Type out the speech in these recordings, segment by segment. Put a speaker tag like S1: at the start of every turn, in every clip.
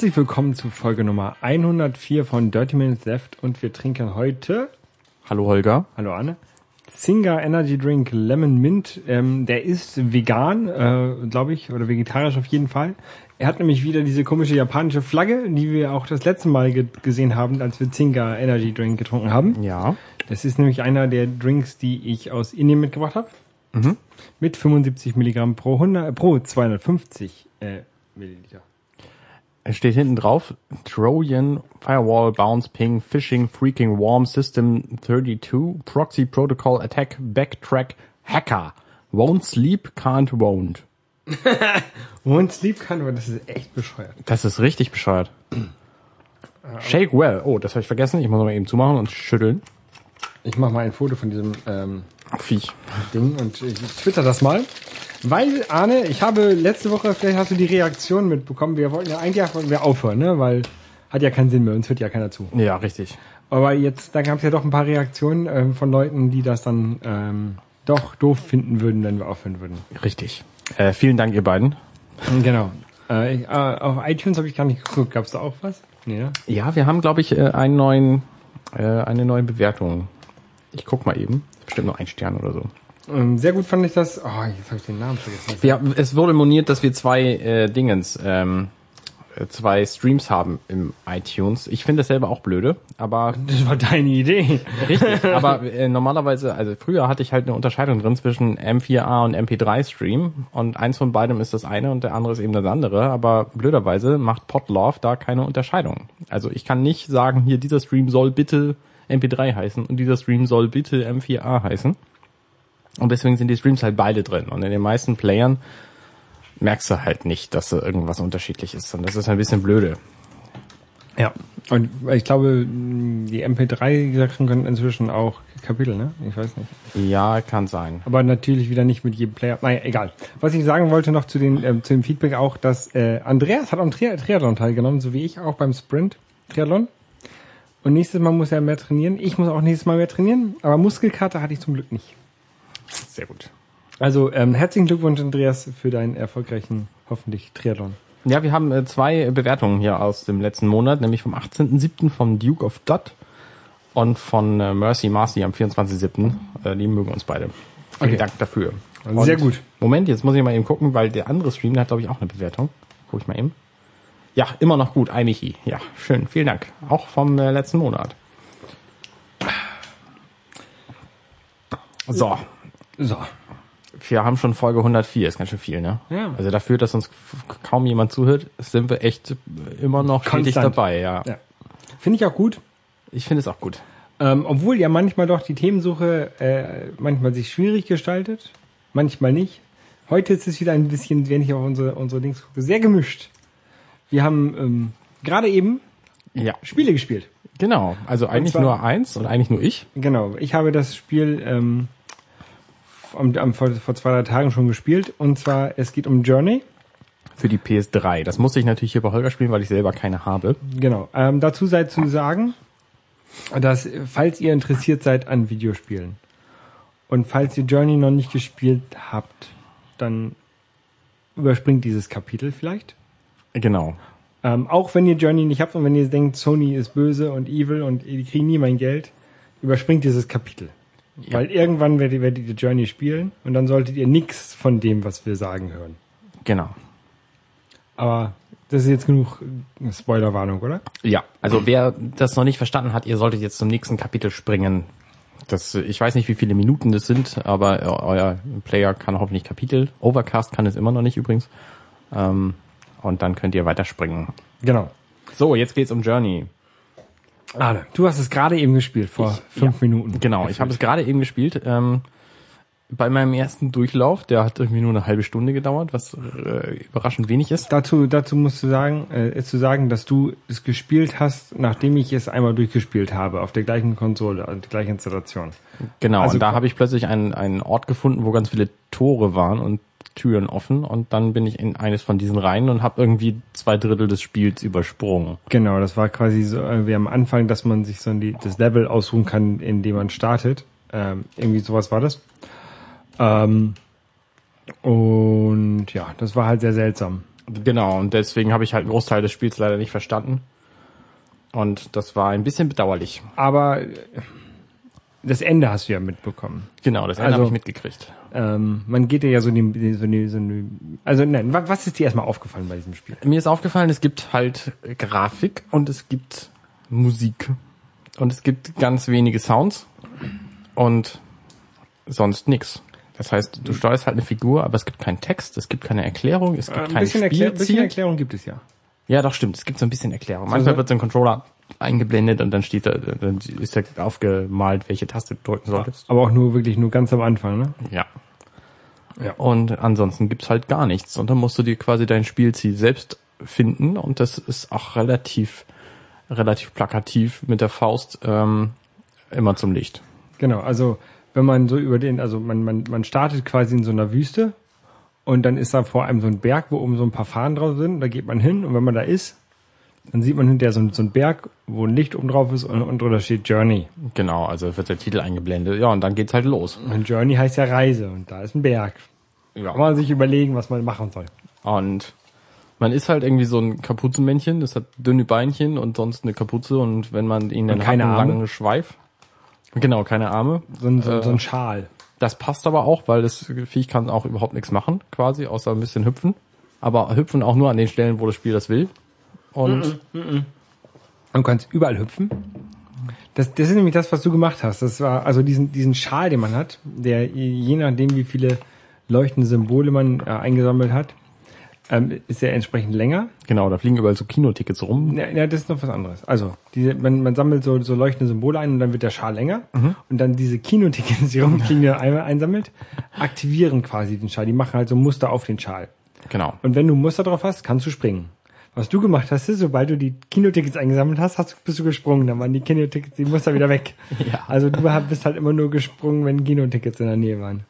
S1: herzlich willkommen zu Folge Nummer 104 von Dirty Minutes Left und wir trinken heute,
S2: Hallo Holger.
S1: hallo Anne, Zinga Energy Drink Lemon Mint. Ähm, der ist vegan, äh, glaube ich, oder vegetarisch auf jeden Fall. Er hat nämlich wieder diese komische japanische Flagge, die wir auch das letzte Mal ge gesehen haben, als wir Zinga Energy Drink getrunken haben.
S2: Ja.
S1: Das ist nämlich einer der Drinks, die ich aus Indien mitgebracht habe. Mit 75 Milligramm pro 100, pro 250 äh, Milliliter.
S2: Es steht hinten drauf, Trojan Firewall Bounce Ping Phishing Freaking Warm System 32 Proxy Protocol Attack Backtrack Hacker. Won't sleep, can't won't.
S1: Und Sleep kann, aber das ist echt bescheuert.
S2: Das ist richtig bescheuert. Shake well. Oh, das habe ich vergessen. Ich muss mal eben zumachen und schütteln.
S1: Ich mache mal ein Foto von diesem ähm,
S2: Viech.
S1: Ding und ich twitter das mal. Weil, Arne, ich habe letzte Woche, vielleicht hast du die Reaktion mitbekommen, wir wollten ja eigentlich wollten wir aufhören, ne? Weil hat ja keinen Sinn mehr, uns hört ja keiner zu.
S2: Ja, richtig.
S1: Aber jetzt, da gab es ja doch ein paar Reaktionen ähm, von Leuten, die das dann ähm, doch doof finden würden, wenn wir aufhören würden.
S2: Richtig. Äh, vielen Dank, ihr beiden.
S1: Genau. Äh, ich, äh, auf iTunes habe ich gar nicht geguckt. Gab es da auch was? Nee, ne?
S2: Ja, wir haben, glaube ich, äh, einen neuen, äh, eine neue Bewertung. Ich guck mal eben. Bestimmt nur ein Stern oder so.
S1: Ähm, sehr gut fand ich das. Oh, jetzt habe ich den Namen vergessen.
S2: Ja, es wurde moniert, dass wir zwei äh, Dingens, ähm, äh, zwei Streams haben im iTunes. Ich finde das selber auch blöde, aber
S1: Das war deine Idee.
S2: richtig. aber äh, normalerweise, also früher hatte ich halt eine Unterscheidung drin zwischen M4A und MP3-Stream und eins von beidem ist das eine und der andere ist eben das andere. Aber blöderweise macht Podlove da keine Unterscheidung. Also ich kann nicht sagen, hier dieser Stream soll bitte MP3 heißen und dieser Stream soll bitte M4A heißen. Und deswegen sind die Streams halt beide drin. Und in den meisten Playern merkst du halt nicht, dass da irgendwas unterschiedlich ist. Und das ist ein bisschen blöde.
S1: Ja. Und ich glaube, die MP3-Sachen können inzwischen auch Kapitel, ne? Ich weiß nicht.
S2: Ja, kann sein.
S1: Aber natürlich wieder nicht mit jedem Player. Naja, egal. Was ich sagen wollte noch zu, den, ähm, zu dem Feedback auch, dass äh, Andreas hat am Tri Triathlon teilgenommen, so wie ich auch beim Sprint Triathlon. Und nächstes Mal muss er mehr trainieren. Ich muss auch nächstes Mal mehr trainieren, aber Muskelkater hatte ich zum Glück nicht.
S2: Sehr gut.
S1: Also ähm, herzlichen Glückwunsch, Andreas, für deinen erfolgreichen, hoffentlich, Triathlon.
S2: Ja, wir haben äh, zwei Bewertungen hier aus dem letzten Monat, nämlich vom 18.07. vom Duke of Dot und von äh, Mercy Marcy am 24.07. Äh, die mögen uns beide. Vielen
S1: Okay.
S2: Dank dafür.
S1: Sehr gut.
S2: Moment, jetzt muss ich mal eben gucken, weil der andere Stream, der hat glaube ich auch eine Bewertung. Guck ich mal eben. Ja, immer noch gut, ein Michi. Ja, schön, vielen Dank. Auch vom äh, letzten Monat. So,
S1: So.
S2: wir haben schon Folge 104, ist ganz schön viel, ne?
S1: Ja.
S2: Also dafür, dass uns kaum jemand zuhört, sind wir echt immer noch stetig dabei, ja.
S1: Ja. Finde ich auch gut.
S2: Ich finde es auch gut.
S1: Ähm, obwohl ja manchmal doch die Themensuche äh, manchmal sich schwierig gestaltet, manchmal nicht. Heute ist es wieder ein bisschen, wenn ich auf unsere, unsere Dings gucke, sehr gemischt. Wir haben ähm, gerade eben
S2: Ja,
S1: Spiele gespielt.
S2: genau. Also eigentlich
S1: zwar-
S2: nur eins und eigentlich nur ich.
S1: Genau, ich habe das Spiel ähm, am, am, vor, vor zwei, drei Tagen schon gespielt. Und zwar, es geht um Journey.
S2: Für die PS3. Das musste ich natürlich hier bei Holger spielen, weil ich selber keine habe.
S1: Genau. Ähm, dazu sei zu sagen, dass falls ihr interessiert seid an Videospielen und falls ihr Journey noch nicht gespielt habt, dann überspringt dieses Kapitel vielleicht.
S2: Genau.
S1: Ähm, auch wenn ihr Journey nicht habt und wenn ihr denkt, Sony ist böse und evil und die kriegen nie mein Geld, überspringt dieses Kapitel.
S2: Ja.
S1: Weil irgendwann werdet, werdet ihr Journey spielen und dann solltet ihr nichts von dem, was wir sagen, hören.
S2: Genau.
S1: Aber das ist jetzt genug Spoilerwarnung, oder?
S2: Ja, also wer das noch nicht verstanden hat, ihr solltet jetzt zum nächsten Kapitel springen. Das, ich weiß nicht, wie viele Minuten das sind, aber eu- euer Player kann hoffentlich Kapitel. Overcast kann es immer noch nicht übrigens. Ähm, und dann könnt ihr weiterspringen.
S1: Genau.
S2: So, jetzt geht's um Journey.
S1: Arne, du hast es gerade eben gespielt, vor
S2: Ich-
S1: fünf Minuten.
S2: Genau, ich habe es gerade eben gespielt. Ähm, bei meinem ersten Durchlauf, der hat irgendwie nur eine halbe Stunde gedauert, was äh, überraschend wenig ist.
S1: Dazu, dazu musst du sagen, äh, ist zu sagen, dass du es gespielt hast, nachdem ich es einmal durchgespielt habe, auf der gleichen Konsole, also die gleiche Installation.
S2: Genau,
S1: Also
S2: und da habe ich plötzlich einen, einen Ort gefunden, wo ganz viele Tore waren und Türen offen und dann bin ich in eines von diesen rein und habe irgendwie zwei Drittel des Spiels übersprungen.
S1: Genau, das war quasi so äh, wie am Anfang, dass man sich so die, das Level ausruhen kann, in dem man startet. Ähm, irgendwie sowas war das. Ähm, und ja, das war halt sehr seltsam.
S2: Genau, und deswegen habe ich halt einen Großteil des Spiels leider nicht verstanden. Und das war ein bisschen bedauerlich.
S1: Aber das Ende hast du ja mitbekommen.
S2: Genau, das Ende
S1: Also-
S2: habe ich mitgekriegt.
S1: Ähm, man geht ja so die, so die, so die, also nein, wa- was ist dir erstmal aufgefallen bei diesem Spiel?
S2: Mir ist aufgefallen, es gibt halt Grafik und es gibt Musik. Und es gibt ganz wenige Sounds und sonst nix. Das heißt, du steuerst halt eine Figur, aber es gibt keinen Text, es gibt keine Erklärung, es gibt
S1: Äh, Ein
S2: kein
S1: bisschen, Erklär, bisschen
S2: Spielziel.
S1: Erklärung gibt es ja.
S2: Ja, doch stimmt. Es gibt so ein bisschen Erklärung. Manchmal wird so ein Controller eingeblendet und dann steht da, dann ist da aufgemalt, welche Taste du drücken solltest.
S1: Aber auch nur wirklich nur ganz am Anfang, ne?
S2: Ja.
S1: Ja.
S2: Und ansonsten gibt's halt gar nichts. Und dann musst du dir quasi dein Spielziel selbst finden und das ist auch relativ, relativ plakativ mit der Faust ähm, immer zum Licht.
S1: Genau, also wenn man so über den, also man, man, man startet quasi in so einer Wüste und dann ist da vor einem so ein Berg, wo oben so ein paar Fahnen drauf sind, da geht man hin und wenn man da ist, dann sieht man hinterher so, ein- so ein Berg, wo ein Licht oben drauf ist und, und drunter steht Journey.
S2: Genau, also wird der Titel eingeblendet. Ja, und dann geht's halt los.
S1: Und Journey heißt ja Reise und da ist ein Berg.
S2: Ja.
S1: Kann man sich überlegen, was man machen soll.
S2: Und man ist halt irgendwie so ein Kapuzenmännchen, das hat dünne Beinchen und sonst eine Kapuze und wenn man ihn dann hat, einen
S1: Arme?
S2: langen Schweif. Genau, keine Arme.
S1: So ein, so,
S2: Äh,
S1: so ein Schal.
S2: Das passt aber auch, weil das Viech kann auch überhaupt nichts machen, quasi, außer ein bisschen hüpfen. Aber hüpfen auch nur an den Stellen, wo das Spiel das will. Und
S1: Du kannst überall hüpfen. Das, das ist nämlich das, was du gemacht hast. Das war also diesen, diesen Schal, den man hat, der je nachdem, wie viele leuchtende Symbole man äh, eingesammelt hat, ähm, ist er entsprechend länger.
S2: genau, da fliegen überall so Kinotickets rum.
S1: Ja, ja, das ist noch was anderes. Also, diese, man, man sammelt so, so leuchtende Symbole ein und dann wird der Schal länger. Und dann diese Kinotickets, die rumfliegen, die man einmal einsammelt, aktivieren quasi den Schal. Die machen halt so Muster auf den Schal.
S2: Genau.
S1: Und wenn du Muster drauf hast, kannst du springen. Was du gemacht hast, ist, sobald du die Kinotickets eingesammelt hast, hast du, bist du gesprungen. Dann waren die Kinotickets, die Muster wieder weg.
S2: Ja.
S1: Also du bist halt immer nur gesprungen, wenn Kinotickets in der Nähe waren.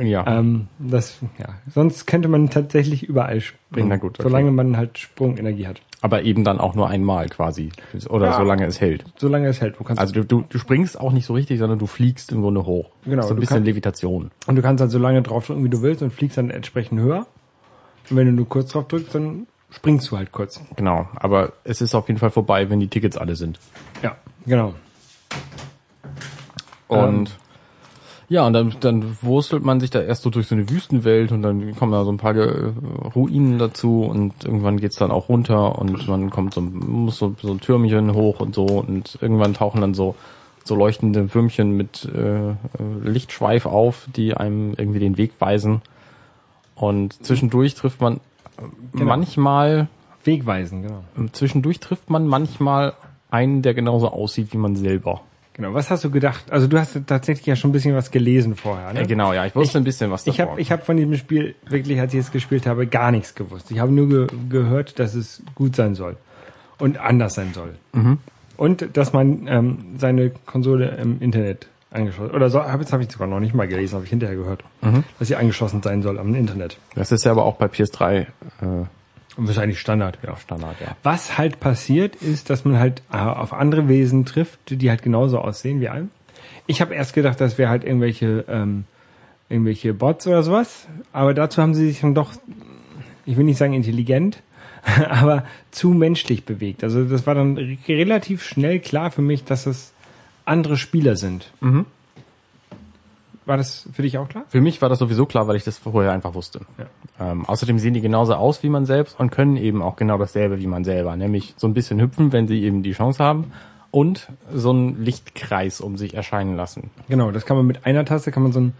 S2: Ja.
S1: Ähm, das, ja. Sonst könnte man tatsächlich überall springen.
S2: Na gut, okay.
S1: Solange man halt Sprungenergie hat.
S2: aber eben dann auch nur einmal quasi. Oder
S1: Ja.
S2: solange es hält.
S1: Solange es hält. Du kannst,
S2: Also du, du, du springst auch nicht so richtig, sondern du fliegst im Grunde hoch.
S1: Genau,
S2: So ein
S1: du
S2: bisschen
S1: kannst-
S2: Levitation.
S1: und du kannst halt so lange draufdrücken, wie du willst und fliegst dann entsprechend höher. Und wenn du nur kurz drauf drückst, dann springst du halt kurz.
S2: Genau. Aber es ist auf jeden Fall vorbei, wenn die Tickets alle sind.
S1: Ja, genau.
S2: Und ja, und dann, dann wurstelt man sich da erst so durch so eine Wüstenwelt und dann kommen da so ein paar Ruinen dazu und irgendwann geht's dann auch runter und man kommt so, muss so, so ein Türmchen hoch und so und irgendwann tauchen dann so so leuchtende Würmchen mit äh, Lichtschweif auf, die einem irgendwie den Weg weisen. Und zwischendurch trifft man äh, manchmal,
S1: Wegweisen, genau.
S2: zwischendurch trifft man manchmal einen, der genauso aussieht wie man selber.
S1: Genau. Was hast du gedacht? Also du hast tatsächlich ja schon ein bisschen was gelesen vorher, ne?
S2: Äh, genau, ja, ich wusste ein bisschen was
S1: Ich habe ich hab von diesem Spiel wirklich, als ich es gespielt habe, gar nichts gewusst. Ich habe nur ge gehört, dass es gut sein soll und anders sein soll. Und dass man ähm, seine Konsole im Internet angeschlossen oder so, hab, jetzt habe ich sogar noch nicht mal gelesen, habe ich hinterher gehört, dass sie angeschlossen sein soll am Internet.
S2: Das ist ja aber auch bei PS3 äh,
S1: Und das ist eigentlich Standard, ja.
S2: Standard, ja.
S1: Was halt passiert, ist, dass man halt äh, auf andere Wesen trifft, die halt genauso aussehen wie einem. Ich habe erst gedacht, das wäre halt irgendwelche ähm, irgendwelche Bots oder sowas, aber dazu haben sie sich dann doch, ich will nicht sagen intelligent, aber zu menschlich bewegt. Also das war dann re- relativ schnell klar für mich, dass es andere Spieler sind. War das für dich auch klar?
S2: Für mich war das sowieso klar, weil ich das vorher einfach wusste. Ähm, außerdem sehen die genauso aus wie man selbst und können eben auch genau dasselbe wie man selber, nämlich so ein bisschen hüpfen, wenn sie eben die Chance haben und so einen Lichtkreis um sich erscheinen lassen.
S1: Genau, das kann man mit einer Taste kann man so ein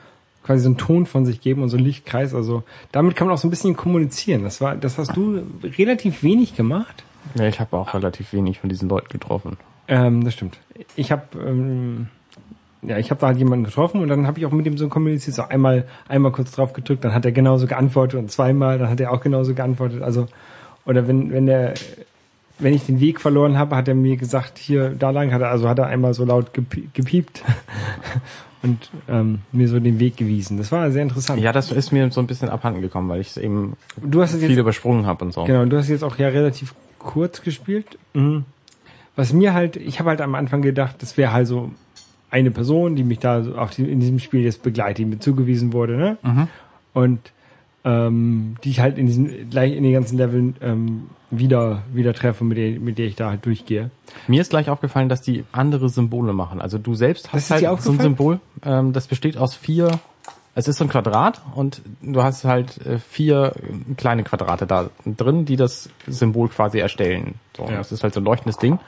S1: quasi so einen Ton von sich geben und so einen Lichtkreis. Also damit kann man auch so ein bisschen kommunizieren. Das war, das hast du relativ wenig gemacht.
S2: Ja, ich habe auch relativ wenig von diesen Leuten getroffen.
S1: Ähm, das stimmt. Ich habe ähm, ja, ich habe da halt jemanden getroffen und dann habe ich auch mit ihm so kommuniziert. So einmal, einmal kurz drauf gedrückt, dann hat er genauso geantwortet und zweimal, dann hat er auch genauso geantwortet. Also oder wenn wenn der wenn ich den Weg verloren habe, hat er mir gesagt, hier da lang hat er also hat er einmal so laut gepie- gepiept und ähm, mir so den Weg gewiesen. Das war sehr interessant.
S2: Ja, das ist mir so ein bisschen abhanden gekommen, weil ich es eben
S1: Du hast es
S2: viel
S1: jetzt
S2: übersprungen habe und so.
S1: Genau, du hast jetzt auch ja relativ kurz gespielt. Mhm. Was mir halt, ich habe halt am Anfang gedacht, das wäre halt so eine Person, die mich da so auf die, in diesem Spiel jetzt begleitet, die mir zugewiesen wurde, ne? Und ähm, die ich halt in diesen gleich in den ganzen Leveln ähm, wieder wieder treffe, mit der mit der ich da halt durchgehe.
S2: Mir ist gleich aufgefallen, dass die andere Symbole machen. Also du selbst hast halt so ein? Symbol, ähm, das besteht aus vier, es ist so ein Quadrat und du hast halt äh, vier kleine Quadrate da drin, die das Symbol quasi erstellen. So,
S1: Ja.
S2: Das ist halt so ein leuchtendes Ding.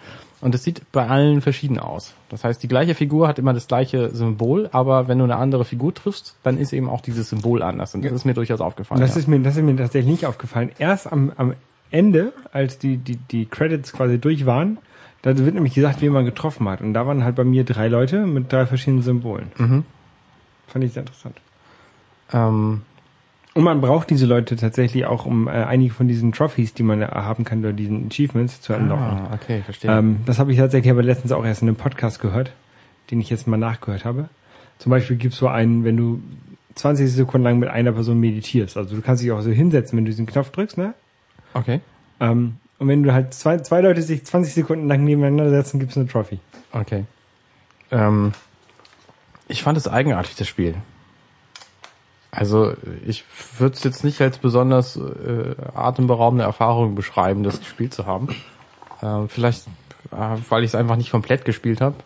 S2: Und es sieht bei allen verschieden aus. Das heißt, die gleiche Figur hat immer das gleiche Symbol, aber wenn du eine andere Figur triffst, dann ist eben auch dieses Symbol anders. Und das ist mir durchaus aufgefallen.
S1: Das
S2: ja.
S1: ist mir das ist mir tatsächlich nicht aufgefallen. Erst am, am Ende, als die die die Credits quasi durch waren, da wird nämlich gesagt, wie man getroffen hat. Und da waren halt bei mir drei Leute mit drei verschiedenen Symbolen.
S2: Mhm.
S1: Fand ich sehr interessant.
S2: Ähm,
S1: Und man braucht diese Leute tatsächlich auch, um äh, einige von diesen Trophies, die man haben kann, oder diesen Achievements zu unlocken.
S2: ah, okay, verstehe.
S1: Ähm, das habe ich tatsächlich aber letztens auch erst in einem Podcast gehört, den ich jetzt mal nachgehört habe. Zum Beispiel gibt's so einen, wenn du 20 Sekunden lang mit einer Person meditierst. Also du kannst dich auch so hinsetzen, wenn du diesen Knopf drückst, ne?
S2: okay.
S1: Ähm, und wenn du halt zwei, zwei Leute sich 20 Sekunden lang nebeneinander setzen, gibt's eine Trophy.
S2: Okay. Ähm, ich fand es eigenartig, das Spiel. Also ich würde es jetzt nicht als besonders äh, atemberaubende Erfahrung beschreiben, das gespielt zu haben. Ähm, vielleicht, äh, weil ich es einfach nicht komplett gespielt habe.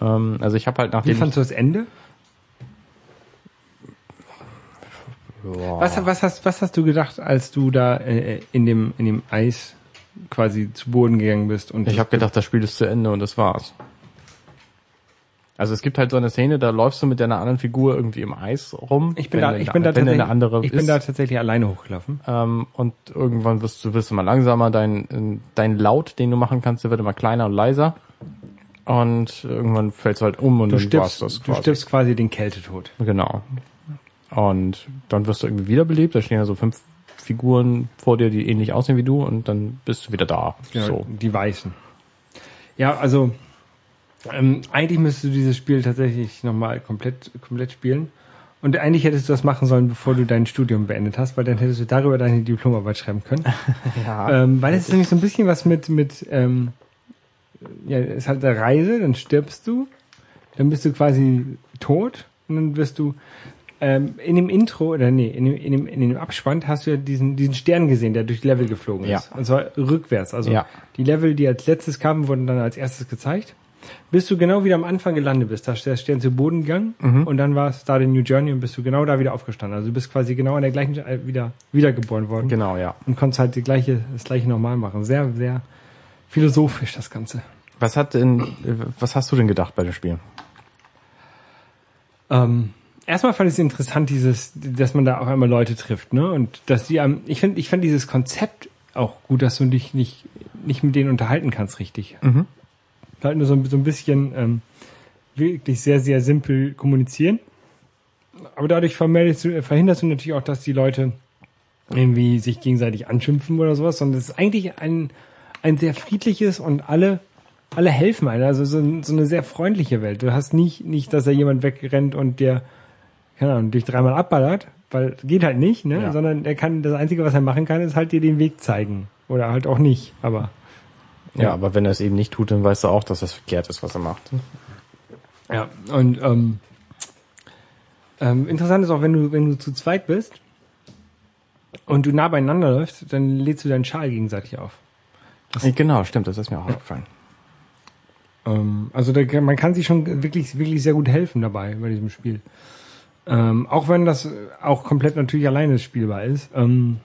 S2: Ähm, also ich habe halt
S1: Wie
S2: nachdem
S1: fandst du das Ende?
S2: Boah.
S1: Was, was, hast, was hast du gedacht, als du da äh, in, dem, in dem Eis quasi zu Boden gegangen bist? Und
S2: Ich habe gedacht, das Spiel ist zu Ende und das war's. Also es gibt halt so eine Szene, da läufst du mit deiner anderen Figur irgendwie im Eis rum.
S1: ich bin da, ich bin da
S2: wenn
S1: tatsächlich,
S2: eine andere
S1: ich bin
S2: ist.
S1: da tatsächlich alleine hochgelaufen.
S2: Ähm, und irgendwann wirst du, wirst du mal langsamer, dein, dein Laut, den du machen kannst, der wird immer kleiner und leiser. Und irgendwann fällst du halt um und
S1: Du stirbst,
S2: das
S1: du
S2: quasi.
S1: stirbst quasi den Kältetod.
S2: Genau. Und dann wirst du irgendwie wiederbelebt, da stehen ja so fünf Figuren vor dir, die ähnlich aussehen wie du und dann bist du wieder da.
S1: Genau,
S2: So.
S1: Die Weißen. Ja, also ähm, eigentlich müsstest du dieses Spiel tatsächlich nochmal komplett, komplett spielen. Und eigentlich hättest du das machen sollen, bevor du dein Studium beendet hast, weil dann hättest du darüber deine Diplomarbeit schreiben können.
S2: Ja.
S1: ähm, weil es ist nämlich so ein bisschen was mit, mit ähm, ja, es ist halt eine Reise, dann stirbst du, dann bist du quasi tot und dann wirst du ähm, in dem Intro oder nee, in dem, in dem, in dem Abspann hast du ja diesen, diesen Stern gesehen, der durch die Level geflogen
S2: Ja.
S1: ist. Und zwar rückwärts. Also
S2: Ja.
S1: die Level, die als letztes kamen, wurden dann als erstes gezeigt. Bis du genau wieder am Anfang gelandet bist, da ist der Stern zu Boden gegangen
S2: Mhm.
S1: und dann war es da New Journey und bist du genau da wieder aufgestanden. Also du bist quasi genau an der gleichen Stelle wieder wiedergeboren worden
S2: Genau, ja.
S1: und konntest halt die gleiche, das gleiche nochmal machen. Sehr, sehr philosophisch das Ganze.
S2: Was hat denn, was hast du denn gedacht bei dem Spiel?
S1: Ähm, erstmal fand ich es interessant, dieses, dass man da auf einmal Leute trifft, ne? Und dass die einem, ich finde, ich fand dieses Konzept auch gut, dass du dich nicht, nicht mit denen unterhalten kannst, richtig.
S2: Mhm.
S1: Halt nur so, so ein bisschen ähm, wirklich sehr, sehr simpel kommunizieren. Aber dadurch du, verhinderst du natürlich auch, dass die Leute irgendwie sich gegenseitig anschimpfen oder sowas, sondern es ist eigentlich ein, ein sehr friedliches und alle, alle helfen einem. Also so, so eine sehr freundliche Welt. Du hast nicht, nicht, dass da jemand wegrennt und der, keine Ahnung, dich dreimal abballert, weil geht halt nicht, ne?
S2: Ja.
S1: Sondern er kann, das Einzige, was er machen kann, ist halt dir den Weg zeigen. Oder halt auch nicht, aber.
S2: Ja, aber wenn er es eben nicht tut, dann weißt du auch, dass das verkehrt ist, was er macht.
S1: Ja, und ähm, ähm, interessant ist auch, wenn du, wenn du zu zweit bist und du nah beieinander läufst, dann lädst du deinen Schal gegenseitig auf.
S2: Genau, stimmt, das ist mir auch aufgefallen.
S1: Ähm, also da, man kann sich schon wirklich, wirklich sehr gut helfen dabei bei diesem Spiel. Ähm, auch wenn das auch komplett natürlich alleine spielbar ist. Ähm,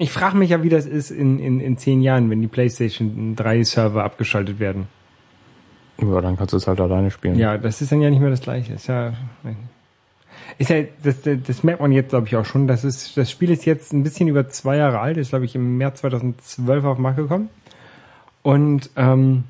S1: ich frage mich ja, wie das ist in, in, in zehn Jahren, wenn die PlayStation 3 Server abgeschaltet werden.
S2: Ja, dann kannst du es halt alleine spielen.
S1: Ja, das ist dann ja nicht mehr das Gleiche. Ist ja, ist ja das, das merkt man jetzt, glaube ich, auch schon. Das, ist, das Spiel ist jetzt ein bisschen über zwei Jahre alt. Ist, glaube ich, im März 2012 auf den Markt gekommen. Und, ähm,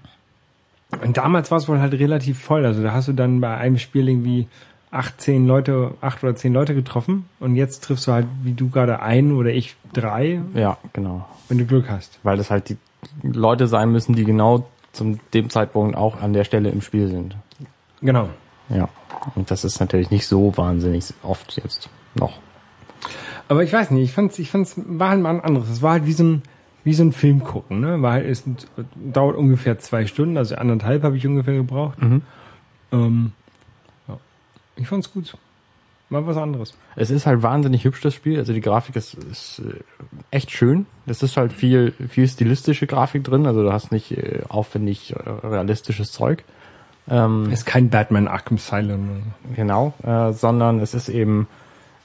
S1: und damals war es wohl halt relativ voll. Also da hast du dann bei einem Spiel irgendwie acht, zehn Leute, acht oder zehn Leute getroffen. Und jetzt triffst du halt, wie du gerade, ein oder ich drei,
S2: Ja, genau.
S1: wenn du Glück hast.
S2: Weil das halt die Leute sein müssen, die genau zum dem Zeitpunkt auch an der Stelle im Spiel sind.
S1: Genau.
S2: Ja. Und das ist natürlich nicht so wahnsinnig oft jetzt noch.
S1: Aber ich weiß nicht, ich fand's, ich fand's, war halt mal ein anderes. Es war halt wie so ein, wie so ein Film gucken, ne? War halt, es dauert ungefähr zwei Stunden, also anderthalb habe ich ungefähr gebraucht.
S2: Mhm.
S1: Ähm. Ich fand's gut. Mal was anderes.
S2: Es ist halt wahnsinnig hübsch, das Spiel. Also die Grafik ist, ist äh, echt schön. Es ist halt viel, viel stilistische Grafik drin. Also du hast nicht äh, aufwendig äh, realistisches Zeug. Ähm,
S1: Ist kein Batman Arkham Asylum.
S2: genau, äh, sondern es ist eben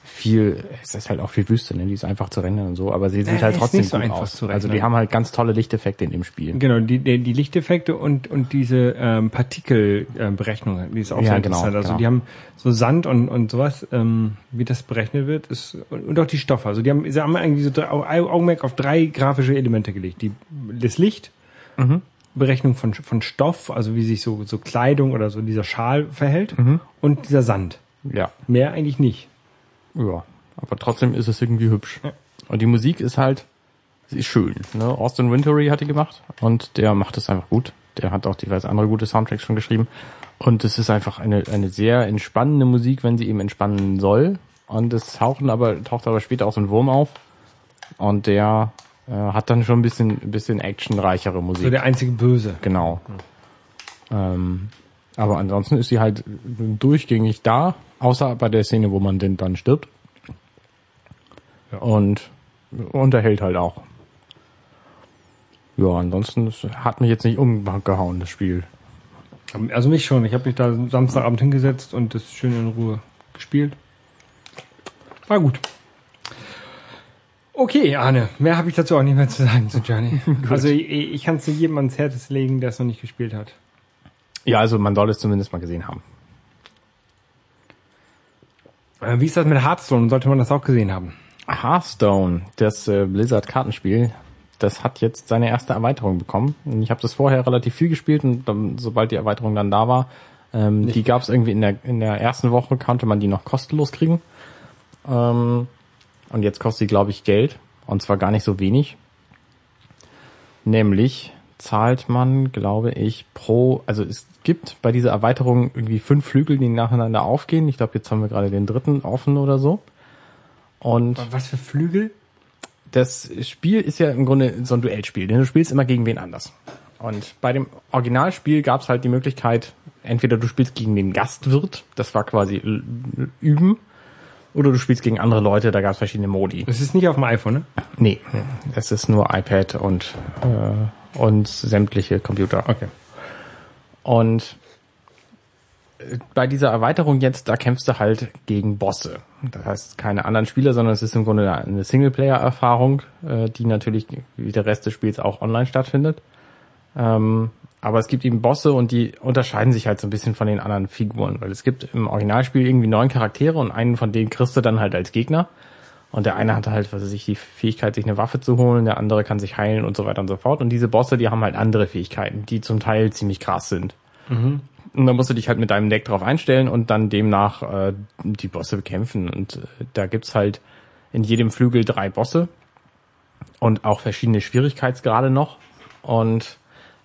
S2: viel, es ist halt auch viel Wüste, ne? die ist einfach zu rendern und so, aber sie sieht
S1: Äh,
S2: halt trotzdem
S1: nicht so einfach
S2: aus.
S1: zu
S2: also die
S1: rendern.
S2: haben halt ganz tolle Lichteffekte in dem Spiel.
S1: Genau, die, die, Lichteffekte und, und diese ähm, Partikelberechnung, die ist auch
S2: Ja,
S1: sehr
S2: genau,
S1: interessant. Also
S2: genau.
S1: die haben so Sand und, und sowas, ähm, wie das berechnet wird, ist und, und auch die Stoffe. Also die haben, sie haben eigentlich so drei, Au- Augenmerk auf drei grafische Elemente gelegt. Die, das Licht,
S2: Mhm.
S1: Berechnung von, von Stoff, also wie sich so, so Kleidung oder so dieser Schal verhält
S2: Mhm.
S1: und dieser Sand.
S2: Ja.
S1: Mehr eigentlich nicht.
S2: Ja, aber trotzdem ist es irgendwie hübsch. Und die Musik ist halt, sie ist schön. Ne? Austin Wintory hat die gemacht und der macht es einfach gut. Der hat auch diverse andere gute Soundtracks schon geschrieben. Und es ist einfach eine, eine sehr entspannende Musik, wenn sie eben entspannen soll. Und es tauchen aber, taucht aber später auch so ein Wurm auf. Und der äh, hat dann schon ein bisschen, ein bisschen actionreichere Musik.
S1: So der einzige Böse.
S2: Genau. Ähm, aber ansonsten ist sie halt durchgängig da, außer bei der Szene, wo man denn dann stirbt.
S1: Ja.
S2: Und unterhält halt auch. Ja, ansonsten hat mich jetzt nicht umgehauen, das Spiel.
S1: Also mich schon. Ich habe mich da Samstagabend hingesetzt und das schön in Ruhe gespielt. War gut. Okay, Arne, mehr habe ich dazu auch nicht mehr zu sagen zu Journey. also ich, ich kann es jedem ans Herz legen, der es noch nicht gespielt hat.
S2: Ja, also man soll es zumindest mal gesehen haben.
S1: Äh, wie ist das mit Hearthstone? Sollte man das auch gesehen haben?
S2: Hearthstone, das äh, Blizzard-Kartenspiel, das hat jetzt seine erste Erweiterung bekommen. Ich habe das vorher relativ viel gespielt und dann, sobald die Erweiterung dann da war, ähm, die gab es irgendwie in der, in der ersten Woche, konnte man die noch kostenlos kriegen. Ähm, und jetzt kostet die, glaube ich, Geld. Und zwar gar nicht so wenig. Nämlich zahlt man, glaube ich, pro, also es gibt bei dieser Erweiterung irgendwie fünf Flügel, die nacheinander aufgehen. Ich glaube, jetzt haben wir gerade den dritten offen oder so. Und
S1: Was für Flügel?
S2: das Spiel ist ja im Grunde so ein Duellspiel, denn du spielst immer gegen wen anders. Und bei dem Originalspiel gab es halt die Möglichkeit, entweder du spielst gegen den Gastwirt, das war quasi üben, oder du spielst gegen andere Leute, da gab es verschiedene Modi.
S1: Das ist nicht auf dem iPhone, ne?
S2: Nee, es ist nur iPad und, äh, und sämtliche Computer.
S1: Okay.
S2: Und äh, bei dieser Erweiterung jetzt, da kämpfst du halt gegen Bosse. Das heißt, keine anderen Spieler, sondern es ist im Grunde eine Singleplayer-Erfahrung, äh, die natürlich wie der Rest des Spiels auch online stattfindet. Ähm, aber es gibt eben Bosse und die unterscheiden sich halt so ein bisschen von den anderen Figuren, weil es gibt im Originalspiel irgendwie neun Charaktere und einen von denen kriegst du dann halt als Gegner. Und der eine hat halt, was weiß ich, die Fähigkeit, sich eine Waffe zu holen, der andere kann sich heilen und so weiter und so fort. Und diese Bosse, die haben halt andere Fähigkeiten, die zum Teil ziemlich krass sind. Und dann musst du dich halt mit deinem Deck drauf einstellen und dann demnach äh, die Bosse bekämpfen. Und äh, da gibt's halt in jedem Flügel drei Bosse und auch verschiedene Schwierigkeitsgrade noch. Und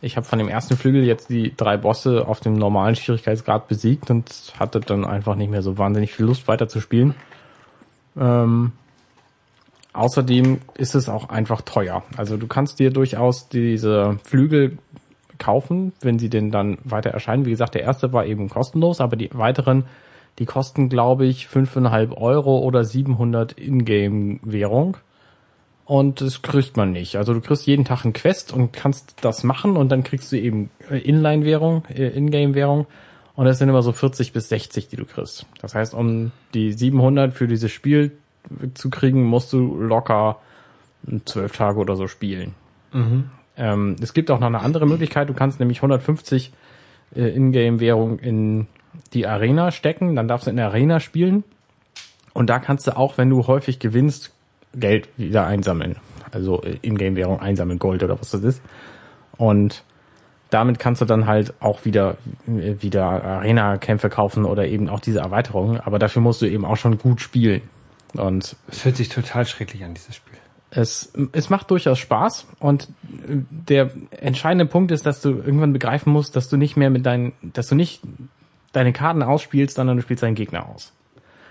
S2: ich habe von dem ersten Flügel jetzt die drei Bosse auf dem normalen Schwierigkeitsgrad besiegt und hatte dann einfach nicht mehr so wahnsinnig viel Lust weiter zu spielen. Ähm, außerdem ist es auch einfach teuer. Also du kannst dir durchaus diese Flügel kaufen, wenn sie denn dann weiter erscheinen. Wie gesagt, der erste war eben kostenlos, aber die weiteren, die kosten, glaube ich, 5,5 Euro oder 700 Ingame-Währung. Und das kriegt man nicht. Also du kriegst jeden Tag ein Quest und kannst das machen und dann kriegst du eben äh, Inline-Währung, äh, Ingame-Währung. Und das sind immer so 40 bis 60, die du kriegst. Das heißt, um die 700 für dieses Spiel zu kriegen, musst du locker zwölf Tage oder so spielen. Ähm, es gibt auch noch eine andere Möglichkeit. Du kannst nämlich 150 äh, Ingame-Währung in die Arena stecken. Dann darfst du in der Arena spielen. Und da kannst du auch, wenn du häufig gewinnst, Geld wieder einsammeln. Also äh, Ingame-Währung einsammeln, Gold oder was das ist. Und damit kannst du dann halt auch wieder, äh, wieder Arena-Kämpfe kaufen oder eben auch diese Erweiterungen. Aber dafür musst du eben auch schon gut spielen. Und
S1: Es hört sich total schrecklich an, dieses Spiel.
S2: es, es macht durchaus Spaß und der entscheidende Punkt ist, dass du irgendwann begreifen musst, dass du nicht mehr mit deinen, dass du nicht deine Karten ausspielst, sondern du spielst deinen Gegner aus.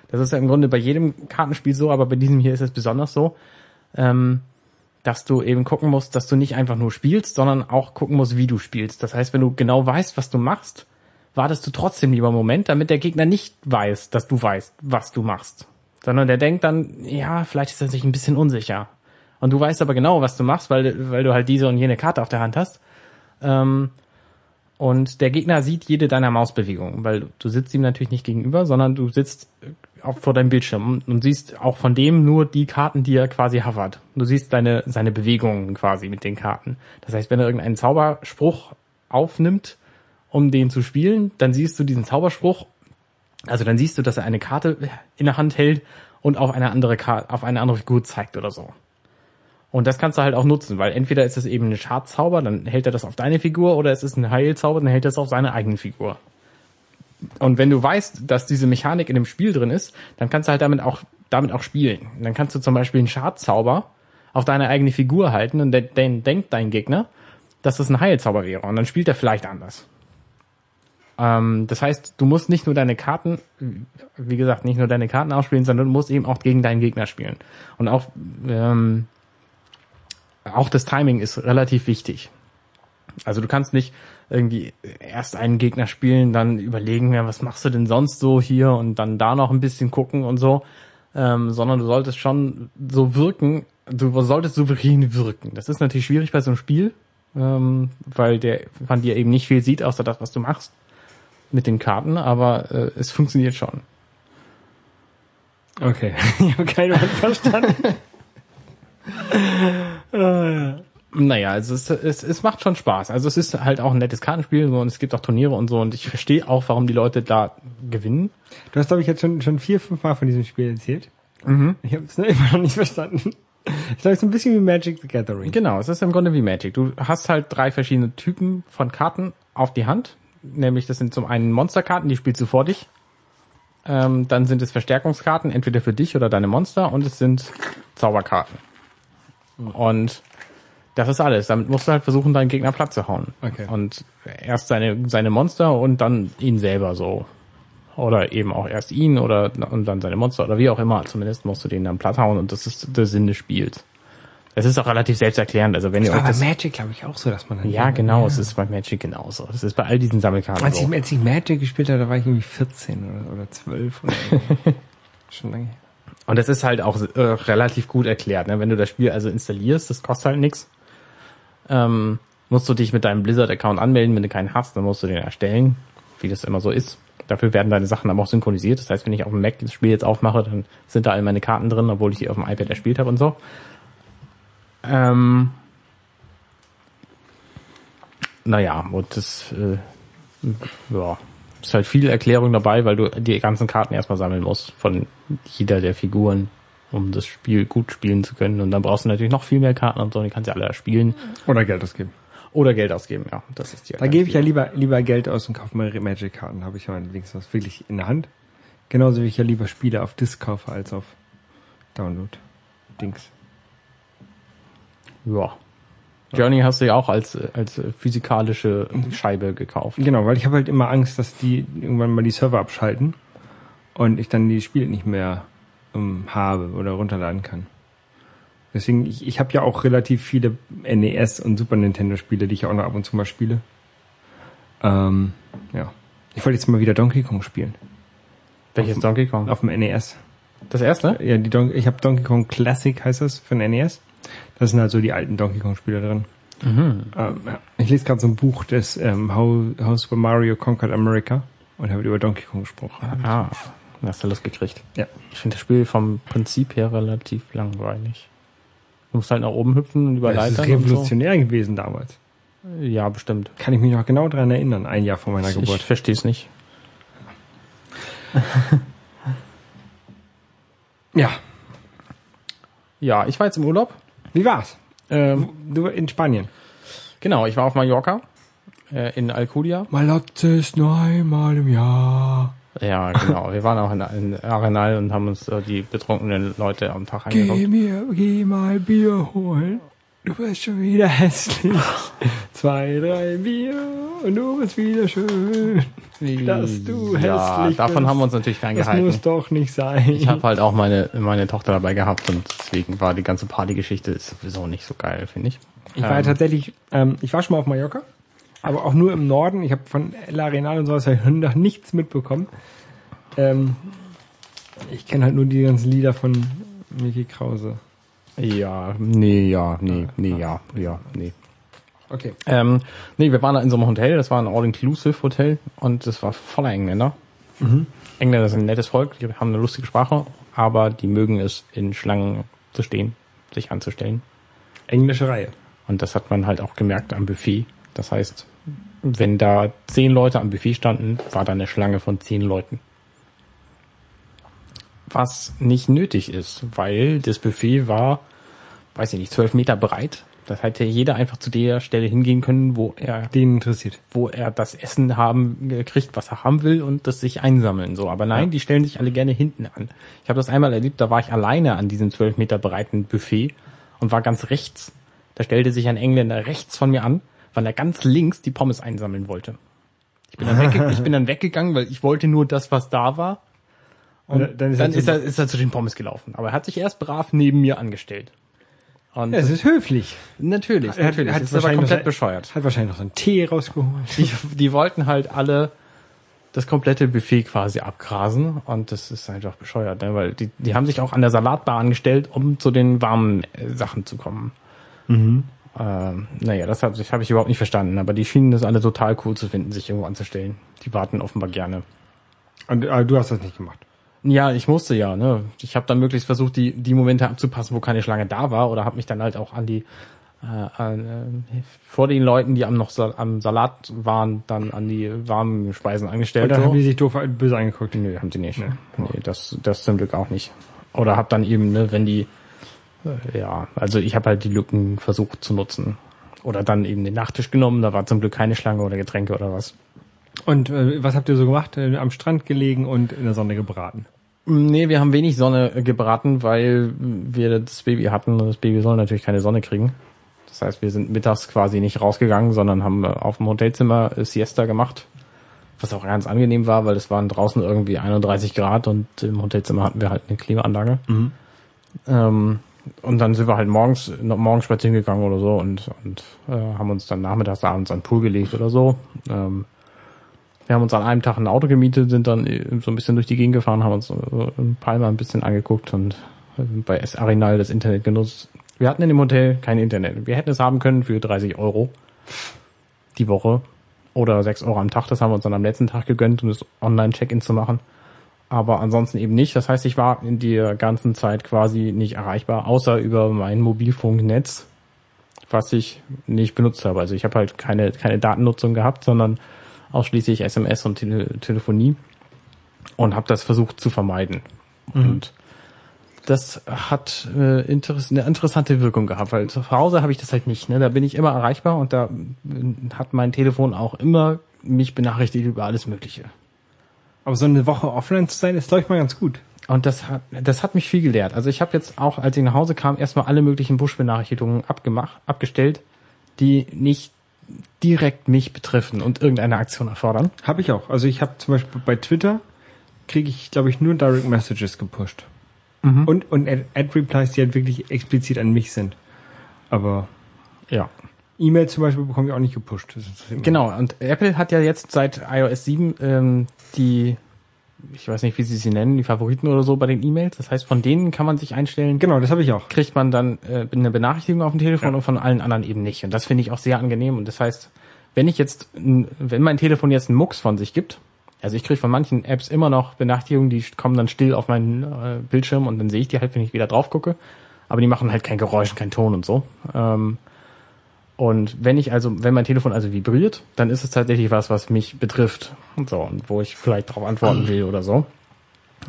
S2: Das ist ja im Grunde bei jedem Kartenspiel so, aber bei diesem hier ist es besonders so, ähm, dass du eben gucken musst, dass du nicht einfach nur spielst, sondern auch gucken musst, wie du spielst. Das heißt, wenn du genau weißt, was du machst, wartest du trotzdem lieber einen Moment, damit der Gegner nicht weiß, dass du weißt, was du machst. Sondern der denkt dann, ja, vielleicht ist er sich ein bisschen unsicher. Und du weißt aber genau, was du machst, weil, weil du halt diese und jene Karte auf der Hand hast. Ähm, und der Gegner sieht jede deiner Mausbewegungen, weil du sitzt ihm natürlich nicht gegenüber, sondern du sitzt auch vor deinem Bildschirm und siehst auch von dem nur die Karten, die er quasi hovert. Du siehst deine, seine Bewegungen quasi mit den Karten. Das heißt, wenn er irgendeinen Zauberspruch aufnimmt, um den zu spielen, dann siehst du diesen Zauberspruch, also dann siehst du, dass er eine Karte in der Hand hält und auf eine andere Karte, auf eine andere Figur zeigt oder so. Und das kannst du halt auch nutzen, weil entweder ist es eben ein Schadzauber, dann hält er das auf deine Figur, oder es ist ein Heilzauber, dann hält er es auf seine eigene Figur. Und wenn du weißt, dass diese Mechanik in dem Spiel drin ist, dann kannst du halt damit auch, damit auch spielen. Dann kannst du zum Beispiel einen Schadzauber auf deine eigene Figur halten und dann denkt dein Gegner, dass das ein Heilzauber wäre. Und dann spielt er vielleicht anders. Ähm, das heißt, du musst nicht nur deine Karten, wie gesagt, nicht nur deine Karten ausspielen, sondern du musst eben auch gegen deinen Gegner spielen. Und auch, ähm, auch das Timing ist relativ wichtig. Also du kannst nicht irgendwie erst einen Gegner spielen, dann überlegen, ja, was machst du denn sonst so hier und dann da noch ein bisschen gucken und so, ähm, sondern du solltest schon so wirken, du solltest souverän wirken. Das ist natürlich schwierig bei so einem Spiel, ähm, weil der von dir eben nicht viel sieht, außer das, was du machst mit den Karten, aber äh, es funktioniert schon.
S1: Okay, ich habe keine Wort verstanden.
S2: Naja, also es, es, es macht schon Spaß. Also es ist halt auch ein nettes Kartenspiel so, und es gibt auch Turniere und so und ich verstehe auch, warum die Leute da gewinnen.
S1: Du hast, glaube ich, jetzt schon, schon vier, fünf Mal von diesem Spiel erzählt. Mhm. Ich habe es immer noch nicht verstanden. Ich glaube, es ist ein bisschen wie Magic the Gathering.
S2: Genau, es ist im Grunde wie Magic. Du hast halt drei verschiedene Typen von Karten auf die Hand. Nämlich, das sind zum einen Monsterkarten, die spielst du vor dich. Ähm, dann sind es Verstärkungskarten, entweder für dich oder deine Monster. Und es sind Zauberkarten. Und das ist alles. Damit musst du halt versuchen, deinen Gegner platt zu hauen.
S1: Okay.
S2: Und erst seine, seine Monster und dann ihn selber so. Oder eben auch erst ihn oder und dann seine Monster oder wie auch immer. Zumindest musst du den dann platt hauen und das ist der Sinn des Spiels. Es ist auch relativ selbsterklärend. Also wenn
S1: Das
S2: ihr
S1: war
S2: euch
S1: bei
S2: das,
S1: Magic, glaube ich, auch so, dass man dann
S2: ja genau, es ist bei Magic genauso. Es ist bei all diesen Sammelkarten
S1: Als
S2: so.
S1: ich, als ich Magic gespielt habe, da war ich irgendwie 14 oder, oder 12 oder so. Schon lange. her.
S2: Und das ist halt auch äh, relativ gut erklärt. Ne? Wenn du das Spiel also installierst, das kostet halt nix. Ähm, musst du dich mit deinem Blizzard-Account anmelden. Wenn du keinen hast, dann musst du den erstellen, wie das immer so ist. Dafür werden deine Sachen aber auch synchronisiert. Das heißt, wenn ich auf dem Mac das Spiel jetzt aufmache, dann sind da all meine Karten drin, obwohl ich die auf dem iPad erspielt habe und so. Ähm, naja, und das äh, ja, ist halt viel Erklärung dabei, weil du die ganzen Karten erstmal sammeln musst von jeder der Figuren, um das Spiel gut spielen zu können. Und dann brauchst du natürlich noch viel mehr Karten und so, und die kannst du alle spielen.
S1: Oder Geld ausgeben.
S2: Oder Geld ausgeben, ja. Das ist die
S1: Da gebe ich ja lieber, lieber Geld aus und kaufe mal Magic-Karten. Habe ich ja wenigstens was wirklich in der Hand. Genauso wie ich ja lieber Spiele auf Disc kaufe als auf Download.
S2: Ja. Journey hast du ja auch als, als physikalische Scheibe gekauft.
S1: Genau, weil ich habe halt immer Angst, dass die irgendwann mal die Server abschalten und ich dann die Spiele nicht mehr ähm, habe oder runterladen kann. Deswegen, ich, ich habe ja auch relativ viele NES und Super Nintendo Spiele, die ich auch noch ab und zu mal spiele. Ähm, ja. Ich wollte jetzt mal wieder Donkey Kong spielen.
S2: Welches Donkey Kong?
S1: Auf dem NES.
S2: Das erste?
S1: Ja, die Don ich habe Donkey Kong Classic heißt das für den NES. Das sind halt so die alten Donkey Kong Spiele drin. Ähm, ja. Ich lese gerade so ein Buch des ähm, How, How Super Mario Conquered America und habe über Donkey Kong gesprochen.
S2: Ah, hast du Lust gekriegt.
S1: Ja.
S2: Ich finde das Spiel vom Prinzip her relativ langweilig. Du musst halt nach oben hüpfen und über
S1: Das ist
S2: Leitern
S1: revolutionär gewesen damals.
S2: so. Ja, bestimmt.
S1: Kann ich mich noch genau dran erinnern, ein Jahr vor meiner
S2: Ich
S1: Geburt.
S2: verstehe es nicht.
S1: Ja.
S2: Ja, ich war jetzt im Urlaub.
S1: Wie war's?
S2: Ähm,
S1: Du in Spanien.
S2: genau, ich war auf Mallorca, äh, in Alcudia.
S1: Malotze ist nur einmal im Jahr.
S2: Ja, genau. Wir waren auch in, in Arenal und haben uns äh, die betrunkenen Leute am Tag
S1: Geh
S2: angeguckt.
S1: mir, geh mal Bier holen. Du bist schon wieder hässlich. Zwei, drei Bier und du bist wieder schön. Dass du
S2: ja,
S1: hässlich
S2: davon
S1: bist.
S2: haben wir uns natürlich
S1: Das
S2: ferngehalten.
S1: muss doch nicht sein.
S2: Ich habe halt auch meine, meine Tochter dabei gehabt und deswegen war die ganze Partygeschichte sowieso nicht so geil, finde ich.
S1: Ich war ja
S2: Ähm,
S1: tatsächlich, ähm, ich war schon mal auf Mallorca, Aber auch nur im Norden. Ich habe von El Arenal und sowas noch nichts mitbekommen. Ähm, ich kenne halt nur die ganzen Lieder von Mickey Krause.
S2: Ja, nee, ja, nee, nee, ja, ja, nee.
S1: Okay.
S2: Ähm, nee, wir waren da in so einem Hotel, das war ein All-Inclusive-Hotel und das war voller Engländer. Engländer sind ein nettes Volk, die haben eine lustige Sprache, aber die mögen es, in Schlangen zu stehen, sich anzustellen.
S1: Englische Reihe.
S2: Und das hat man halt auch gemerkt am Buffet. Das heißt, wenn da zehn Leute am Buffet standen, war da eine Schlange von zehn Leuten. Was nicht nötig ist, weil das Buffet war, weiß ich nicht, zwölf Meter breit. Das hätte jeder einfach zu der Stelle hingehen können, wo er,
S1: Den interessiert.
S2: wo er das Essen haben äh, kriegt, was er haben will und das sich einsammeln. So, aber nein,
S1: Ja.
S2: die stellen sich alle gerne hinten an. Ich habe das einmal erlebt, da war ich alleine an diesem zwölf Meter breiten Buffet und war ganz rechts. Da stellte sich ein Engländer rechts von mir an, weil er ganz links die Pommes einsammeln wollte. Ich bin dann, wegge ich bin dann weggegangen, weil ich wollte nur das, was da war. Und
S1: Oder-
S2: dann,
S1: dann ist er
S2: ist, er, ist er zu den Pommes gelaufen. Aber er hat sich erst brav neben mir angestellt. Und
S1: Ja, es ist höflich.
S2: natürlich,
S1: hat-
S2: natürlich.
S1: hat
S2: das ist aber komplett
S1: noch-
S2: bescheuert.
S1: Hat wahrscheinlich noch so einen Tee rausgeholt.
S2: Die, die wollten halt alle das komplette Buffet quasi abgrasen und das ist einfach bescheuert, ne? weil die, die haben sich auch an der Salatbar angestellt, um zu den warmen äh, Sachen zu kommen. Ähm, naja, das habe hab ich überhaupt nicht verstanden, aber die schienen das alle total cool zu finden, sich irgendwo anzustellen. Die warten offenbar gerne.
S1: Und äh, du hast das nicht gemacht.
S2: Ja, ich musste ja. Ne? Ich habe dann möglichst versucht, die, die Momente abzupassen, wo keine Schlange da war, oder habe mich dann halt auch an die äh, an, äh, vor den Leuten, die am noch Sal am Salat waren, dann an die warmen Speisen angestellt.
S1: Und dann
S2: so.
S1: haben die sich doof böse angeguckt.
S2: Nö, haben sie nicht.
S1: Nee.
S2: Nee, das, das zum Glück auch nicht. Oder hab dann eben, ne, wenn die, äh, ja, also ich habe halt die Lücken versucht zu nutzen. Oder dann eben den Nachtisch genommen, da war zum Glück keine Schlange oder Getränke oder was.
S1: Und äh, was habt ihr so gemacht? Äh, am Strand gelegen und in der Sonne gebraten.
S2: Nee, wir haben wenig Sonne äh, gebraten, weil wir das Baby hatten und das Baby soll natürlich keine Sonne kriegen. Das heißt, wir sind mittags quasi nicht rausgegangen, sondern haben äh, auf dem Hotelzimmer Siesta gemacht. Was auch ganz angenehm war, weil es waren draußen irgendwie 31 Grad und im Hotelzimmer hatten wir halt eine Klimaanlage. Ähm, und dann sind wir halt morgens, noch morgens spazieren gegangen oder so und, und äh, haben uns dann nachmittags abends an den Pool gelegt oder so. Ähm, wir haben uns an einem Tag ein Auto gemietet, sind dann äh, so ein bisschen durch die Gegend gefahren, haben uns äh, Palma ein bisschen angeguckt und äh, bei S. Arenal das Internet genutzt. Wir hatten in dem Hotel kein Internet. Wir hätten es haben können für 30 Euro die Woche oder 6 Euro am Tag. Das haben wir uns dann am letzten Tag gegönnt, um das Online-Check-In zu machen. Aber ansonsten eben nicht. Das heißt, ich war in der ganzen Zeit quasi nicht erreichbar, außer über mein Mobilfunknetz, was ich nicht benutzt habe. Also ich habe halt keine, keine Datennutzung gehabt, sondern ausschließlich SMS und Tele Telefonie und habe das versucht zu vermeiden. Und das hat äh, interess eine interessante Wirkung gehabt, weil zu Hause habe ich das halt nicht. Ne? Da bin ich immer erreichbar und da äh, hat mein Telefon auch immer mich benachrichtigt über alles Mögliche.
S1: Aber so eine Woche offline zu sein, ist, glaube ich, mal ganz gut.
S2: Und das hat, das hat mich viel gelehrt. Also ich habe jetzt auch, als ich nach Hause kam, erstmal alle möglichen Push-Benachrichtigungen abgemacht, abgestellt, die nicht direkt mich betreffen und irgendeine Aktion erfordern.
S1: Habe ich auch. Also ich habe zum Beispiel bei Twitter kriege ich, glaube ich, nur Direct Messages gepusht. Und, und Ad- Ad-Replies, die halt wirklich explizit an mich sind. Aber
S2: Ja.
S1: E-Mail zum Beispiel bekomme ich auch nicht gepusht.
S2: Genau, und Apple hat ja jetzt seit iOS 7 ähm, die, ich weiß nicht, wie sie sie nennen, die Favoriten oder so bei den E-Mails. Das heißt, von denen kann man sich einstellen,
S1: Genau, das habe ich auch.
S2: kriegt man dann äh, eine Benachrichtigung auf dem Telefon
S1: Ja.
S2: und von allen anderen eben nicht. Und das finde ich auch sehr angenehm. Und das heißt, wenn ich jetzt, wenn mein Telefon jetzt einen Mucks von sich gibt, also ich kriege von manchen Apps immer noch Benachrichtigungen, die kommen dann still auf meinen äh, Bildschirm und dann sehe ich die halt, wenn ich wieder drauf gucke. Aber die machen halt kein Geräusch, kein Ton und so. Ähm, und wenn ich also, wenn mein Telefon also vibriert, dann ist es tatsächlich was, was mich betrifft und so und wo ich vielleicht darauf antworten will oder so.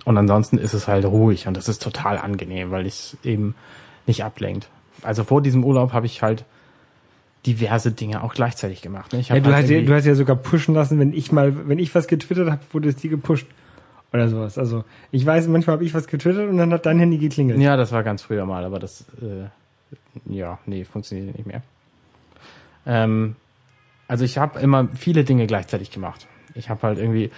S2: Und ansonsten ist es halt ruhig und das ist total angenehm, weil es eben nicht ablenkt. Also vor diesem Urlaub habe ich halt diverse Dinge auch gleichzeitig gemacht. Ne? Ich
S1: Ja, du,
S2: halt
S1: hast ja, du hast ja sogar pushen lassen, wenn ich mal, wenn ich was getwittert habe, wurde es dir gepusht. Oder sowas. Also ich weiß, manchmal habe ich was getwittert und dann hat dein Handy geklingelt.
S2: Ja, das war ganz früher mal, aber das, äh, ja, nee, funktioniert nicht mehr. Ähm, also ich habe immer viele Dinge gleichzeitig gemacht. Ich habe halt irgendwie,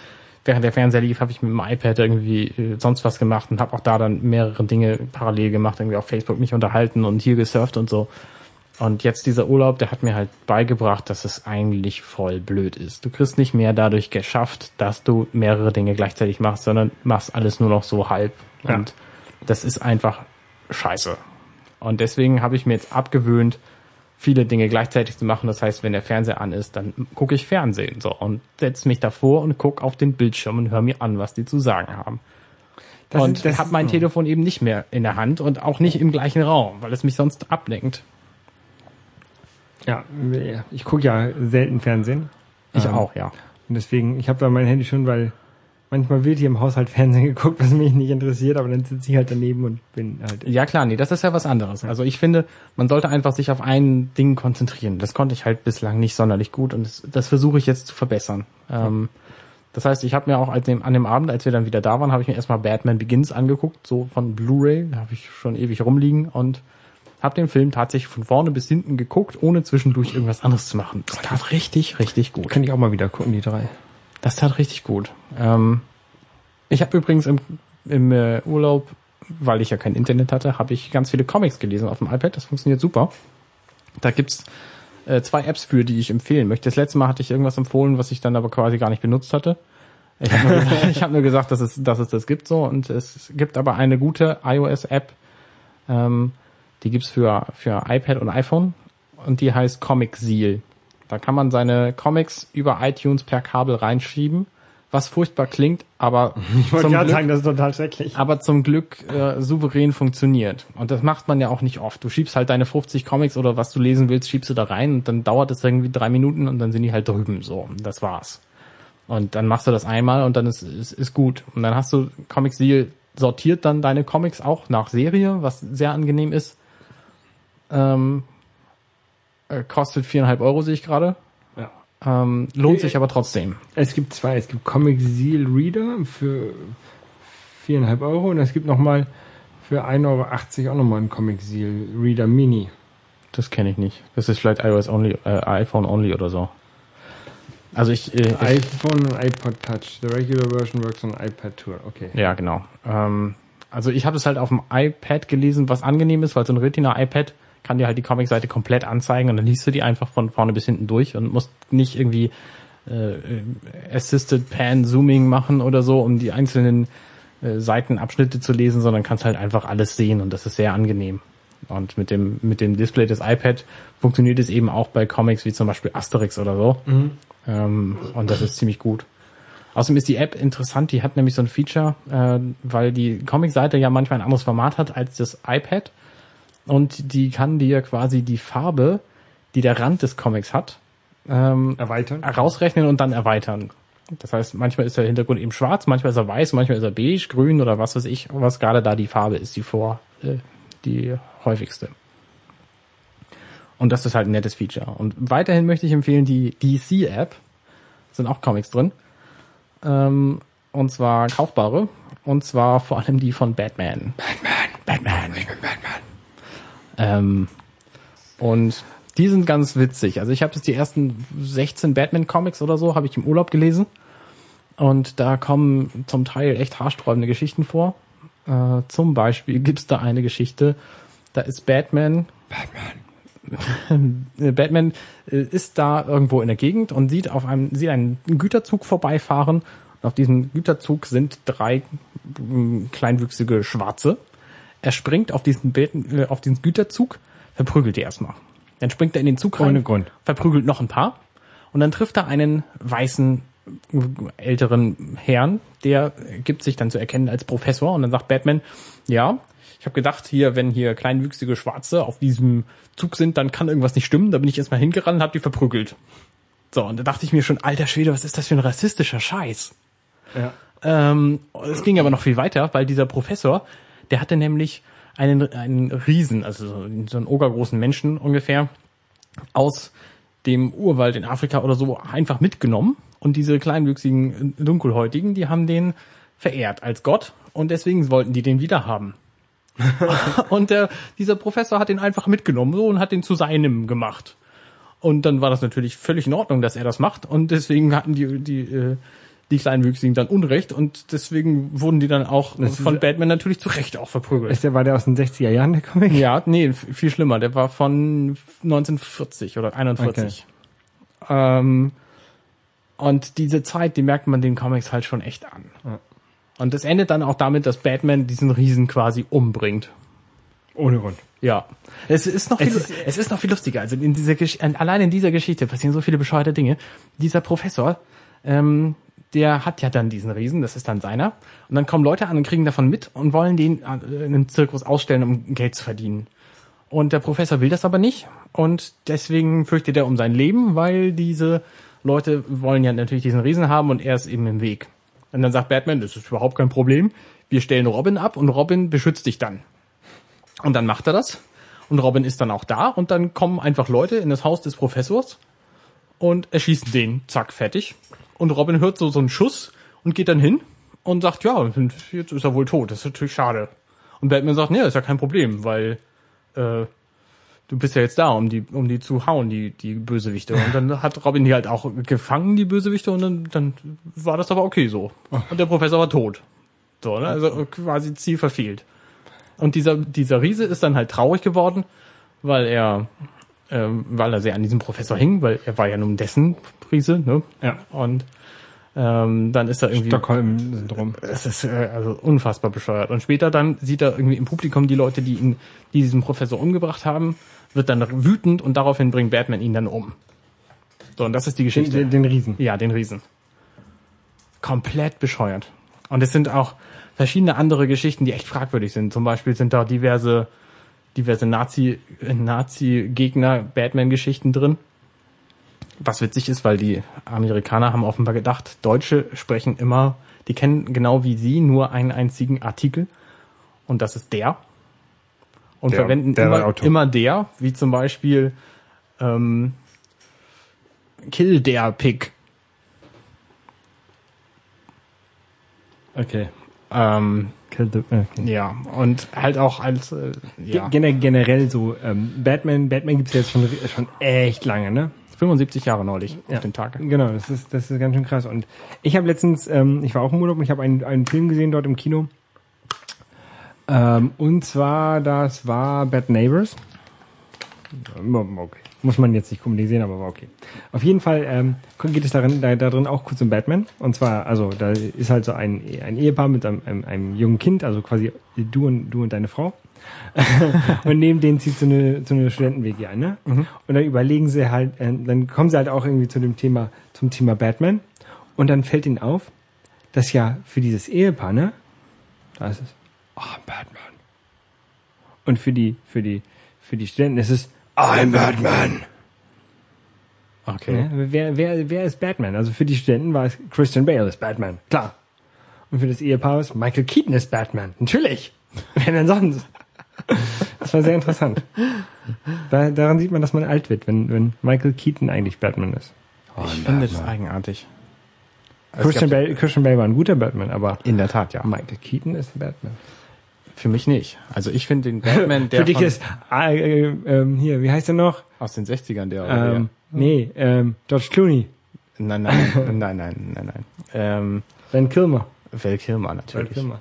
S2: während der Fernseher lief, habe ich mit dem iPad irgendwie äh, sonst was gemacht und habe auch da dann mehrere Dinge parallel gemacht, irgendwie auf Facebook mich unterhalten und hier gesurft und so. Und jetzt dieser Urlaub, der hat mir halt beigebracht, dass es eigentlich voll blöd ist. Du kriegst nicht mehr dadurch geschafft, dass du mehrere Dinge gleichzeitig machst, sondern machst alles nur noch so halb.
S1: Ja.
S2: Und das ist einfach scheiße. Und deswegen habe ich mir jetzt abgewöhnt, viele Dinge gleichzeitig zu machen. Das heißt, wenn der Fernseher an ist, dann gucke ich Fernsehen so und setze mich davor und gucke auf den Bildschirm und höre mir an, was die zu sagen haben.
S1: Das
S2: und habe mein Telefon eben nicht mehr in der Hand und auch nicht im gleichen Raum, weil es mich sonst ablenkt.
S1: Ja, ich gucke ja selten Fernsehen.
S2: Ich
S1: Ähm,
S2: auch, ja.
S1: Und deswegen, ich habe da mein Handy schon, weil manchmal wird hier im Haushalt Fernsehen geguckt, was mich nicht interessiert, aber dann sitze ich halt daneben und bin halt.
S2: Ja klar, nee, das ist ja was anderes. Also ich finde, man sollte einfach sich auf ein Ding konzentrieren. Das konnte ich halt bislang nicht sonderlich gut und das, das versuche ich jetzt zu verbessern. Ähm, das heißt, ich habe mir auch als dem, an dem Abend, als wir dann wieder da waren, habe ich mir erstmal Batman Begins angeguckt, so von Blu-ray, da habe ich schon ewig rumliegen und habe den Film tatsächlich von vorne bis hinten geguckt, ohne zwischendurch irgendwas anderes zu machen. Das tat richtig, richtig gut.
S1: Kann ich auch mal wieder gucken, die drei.
S2: Das tat richtig gut. Ähm, ich habe übrigens im, im äh, Urlaub, weil ich ja kein Internet hatte, habe ich ganz viele Comics gelesen auf dem iPad. Das funktioniert super. Da gibt's äh, zwei Apps für, die ich empfehlen möchte. Das letzte Mal hatte ich irgendwas empfohlen, was ich dann aber quasi gar nicht benutzt hatte. Ich habe nur, hab nur gesagt, dass es, dass es das gibt so. Und es gibt aber eine gute iOS-App, ähm, die gibt's für, für iPad und iPhone und die heißt Comic Seal. Da kann man seine Comics über iTunes per Kabel reinschieben, was furchtbar klingt, aber
S1: Ich wollte
S2: zum
S1: gerade
S2: Glück,
S1: sagen, das ist total schrecklich.
S2: aber zum Glück äh, souverän funktioniert. Und das macht man ja auch nicht oft. Du schiebst halt deine 50 Comics oder was du lesen willst, schiebst du da rein und dann dauert es irgendwie drei Minuten und dann sind die halt drüben. So, das war's. Und dann machst du das einmal und dann ist, ist, ist gut. Und dann hast du Comic Seal sortiert dann deine Comics auch nach Serie, was sehr angenehm ist. Ähm, äh, kostet viereinhalb Euro, sehe ich gerade.
S1: Ja.
S2: Ähm, lohnt sich aber trotzdem.
S1: Es gibt zwei. Es gibt Comic Seal Reader für viereinhalb Euro und es gibt nochmal für 1,80 Euro auch nochmal einen Comic Seal Reader Mini.
S2: Das kenne ich nicht. Das ist vielleicht iOS only, äh, iPhone only oder so. Also ich, äh,
S1: iPhone und iPod Touch. The regular version works on iPad Tour. Okay.
S2: ja genau. Ähm, also ich habe es halt auf dem iPad gelesen, was angenehm ist, weil so ein Retina iPad kann dir halt die Comicseite komplett anzeigen und dann liest du die einfach von vorne bis hinten durch und musst nicht irgendwie äh, Assisted Pan Zooming machen oder so, um die einzelnen äh, Seitenabschnitte zu lesen, sondern kannst halt einfach alles sehen und das ist sehr angenehm. Und mit dem, mit dem Display des iPad funktioniert es eben auch bei Comics wie zum Beispiel Asterix oder so. Ähm, und das ist ziemlich gut. Außerdem ist die App interessant, die hat nämlich so ein Feature, äh, weil die Comicseite ja manchmal ein anderes Format hat als das iPad. Und die kann dir quasi die Farbe, die der Rand des Comics hat, ähm,
S1: Erweitern.
S2: rausrechnen und dann erweitern. Das heißt, manchmal ist der Hintergrund eben schwarz, manchmal ist er weiß, manchmal ist er beige, grün oder was weiß ich, was gerade da die Farbe ist, die vor, äh, die häufigste. Und das ist halt ein nettes Feature. Und weiterhin möchte ich empfehlen die DC-App. Sind auch Comics drin. Ähm, und zwar kaufbare. Und zwar vor allem die von Batman. Batman. Batman. Batman. Ähm, und die sind ganz witzig. Also ich habe jetzt die ersten 16 Batman-Comics oder so, habe ich im Urlaub gelesen. Und da kommen zum Teil echt haarsträubende Geschichten vor. Äh, zum Beispiel gibt's da eine Geschichte, da ist Batman. Batman. Batman äh, ist da irgendwo in der Gegend und sieht auf einem, sieht einen Güterzug vorbeifahren. Und auf diesem Güterzug sind drei mm, kleinwüchsige Schwarze. Er springt auf diesen, Bat- äh, auf diesen Güterzug, verprügelt die erstmal. Dann springt er in den Zug rein,
S1: Ohne Grund.
S2: verprügelt noch ein paar und dann trifft er einen weißen älteren Herrn, der gibt sich dann zu erkennen als Professor und dann sagt Batman, ja, ich habe gedacht, hier, wenn hier kleinwüchsige Schwarze auf diesem Zug sind, dann kann irgendwas nicht stimmen. Da bin ich erstmal hingerannt und hab die verprügelt. So, und da dachte ich mir schon, alter Schwede, was ist das für ein rassistischer Scheiß?
S1: Ja.
S2: Ähm, es ging aber noch viel weiter, weil dieser Professor, der hatte nämlich einen, einen Riesen, also so so einen ogergroßen Menschen ungefähr, aus dem Urwald in Afrika oder so einfach mitgenommen. Und diese kleinwüchsigen Dunkelhäutigen, die haben den verehrt als Gott und deswegen wollten die den wieder haben. und der, dieser Professor hat ihn einfach mitgenommen so und hat den zu seinem gemacht. Und dann war das natürlich völlig in Ordnung, dass er das macht. Und deswegen hatten die, die, äh, die Kleinwüchsigen dann Unrecht und deswegen wurden die dann auch
S1: Das
S2: von Batman natürlich zu Recht auch verprügelt.
S1: Ist der, war der aus den 60er Jahren, der Comic?
S2: Ja, nee, viel schlimmer. Der war von 1940 oder 41. Ähm, und diese Zeit, die merkt man den Comics halt schon echt an.
S1: Ja.
S2: Und das endet dann auch damit, dass Batman diesen Riesen quasi umbringt.
S1: Ohne Grund.
S2: Ja. Es ist noch
S1: Es
S2: viel,
S1: ist-
S2: es ist noch viel lustiger. Also in dieser Gesch allein in dieser Geschichte passieren so viele bescheuerte Dinge. Dieser Professor, ähm, der hat ja dann diesen Riesen, das ist dann seiner. Und dann kommen Leute an und kriegen davon mit und wollen den äh, in einem Zirkus ausstellen, um Geld zu verdienen. Und der Professor will das aber nicht. Und deswegen fürchtet er um sein Leben, weil diese Leute wollen ja natürlich diesen Riesen haben und er ist eben im Weg. Und dann sagt Batman, das ist überhaupt kein Problem. Wir stellen Robin ab und Robin beschützt dich dann. Und dann macht er das. Und Robin ist dann auch da. Und dann kommen einfach Leute in das Haus des Professors und erschießen den. Zack, fertig. Und Robin hört so, so einen Schuss und geht dann hin und sagt, ja, jetzt ist er wohl tot. Das ist natürlich schade. Und Batman sagt, nee, ist ja kein Problem, weil äh, du bist ja jetzt da, um die, um die zu hauen, die, die Bösewichte. Und dann hat Robin die halt auch gefangen, die Bösewichte, und dann, dann war das aber okay so. Und der Professor war tot. So, ne? Also quasi Ziel verfehlt. Und dieser, dieser Riese ist dann halt traurig geworden, weil er, ähm, weil er sehr an diesem Professor hing, weil er war ja nun dessen Riese, ne?
S1: Ja.
S2: Und ähm, dann ist er irgendwie.
S1: Stockholm-Syndrom.
S2: Es ist äh, also unfassbar bescheuert. Und später dann sieht er irgendwie im Publikum die Leute, die ihn, die diesen Professor umgebracht haben, wird dann wütend und daraufhin bringt Batman ihn dann um. So, und das ist die Geschichte.
S1: den, den Riesen.
S2: Ja, den Riesen. Komplett bescheuert. Und es sind auch verschiedene andere Geschichten, die echt fragwürdig sind. Zum Beispiel sind da diverse, diverse Nazi, äh, Nazi-Gegner, Batman-Geschichten drin. Was witzig ist, weil die Amerikaner haben offenbar gedacht, Deutsche sprechen immer, die kennen genau wie sie nur einen einzigen Artikel. Und das ist der. Und
S1: Der-
S2: verwenden
S1: der
S2: immer, immer der, wie zum Beispiel ähm, Kill der Pig.
S1: Okay.
S2: Ähm,
S1: Kill the, okay.
S2: ja, und halt auch als, äh, ja,
S1: Gen generell so, ähm, Batman, Batman gibt's ja jetzt schon, schon echt lange, ne?
S2: 75 Jahre neulich
S1: Ja.
S2: auf den Tag.
S1: Genau, das ist, das ist ganz schön krass. Und ich habe letztens, ähm, ich war auch im Urlaub und ich habe einen, einen Film gesehen dort im Kino. Ähm, und zwar, das war Bad Neighbors. Okay. Muss man jetzt nicht sehen, aber war okay. Auf jeden Fall ähm, geht es darin, da, da drin auch kurz um Batman. Und zwar, also da ist halt so ein, ein Ehepaar mit einem, einem, einem jungen Kind, also quasi du und du und deine Frau. und neben denen zieht so eine, so eine Studenten-WG ein, ne? Und dann überlegen sie halt, äh, dann kommen sie halt auch irgendwie zu dem Thema, zum Thema Batman. Und dann fällt ihnen auf, dass ja für dieses Ehepaar, ne? Da ist es, ah, Batman. Und für die, für die, für die Studenten ist es, I'm Batman.
S2: Okay.
S1: Ja, wer, wer, wer ist Batman? Also für die Studenten war es Christian Bale ist Batman, klar. Und für das Ehepaar ist Michael Keaton ist Batman, natürlich. Wer denn sonst? Das war sehr interessant. Da, daran sieht man, dass man alt wird, wenn, wenn Michael Keaton eigentlich Batman ist.
S2: Ich finde das eigenartig.
S1: Christian Bale, Christian Bale war ein guter Batman, aber
S2: In der Tat, ja.
S1: Michael Keaton ist Batman.
S2: Für mich nicht. Also ich finde den Batman, der
S1: Für dich
S2: von,
S1: ist, ah, äh, ähm, hier, wie heißt er noch?
S2: aus den 60ern, der oder
S1: Ähm, nee, ähm, George Clooney,
S2: der. Nein, nein, nein, nein, nein, nein, nein. Ähm,
S1: Val Kilmer.
S2: Val Kilmer
S1: Val
S2: natürlich.
S1: Kilmer.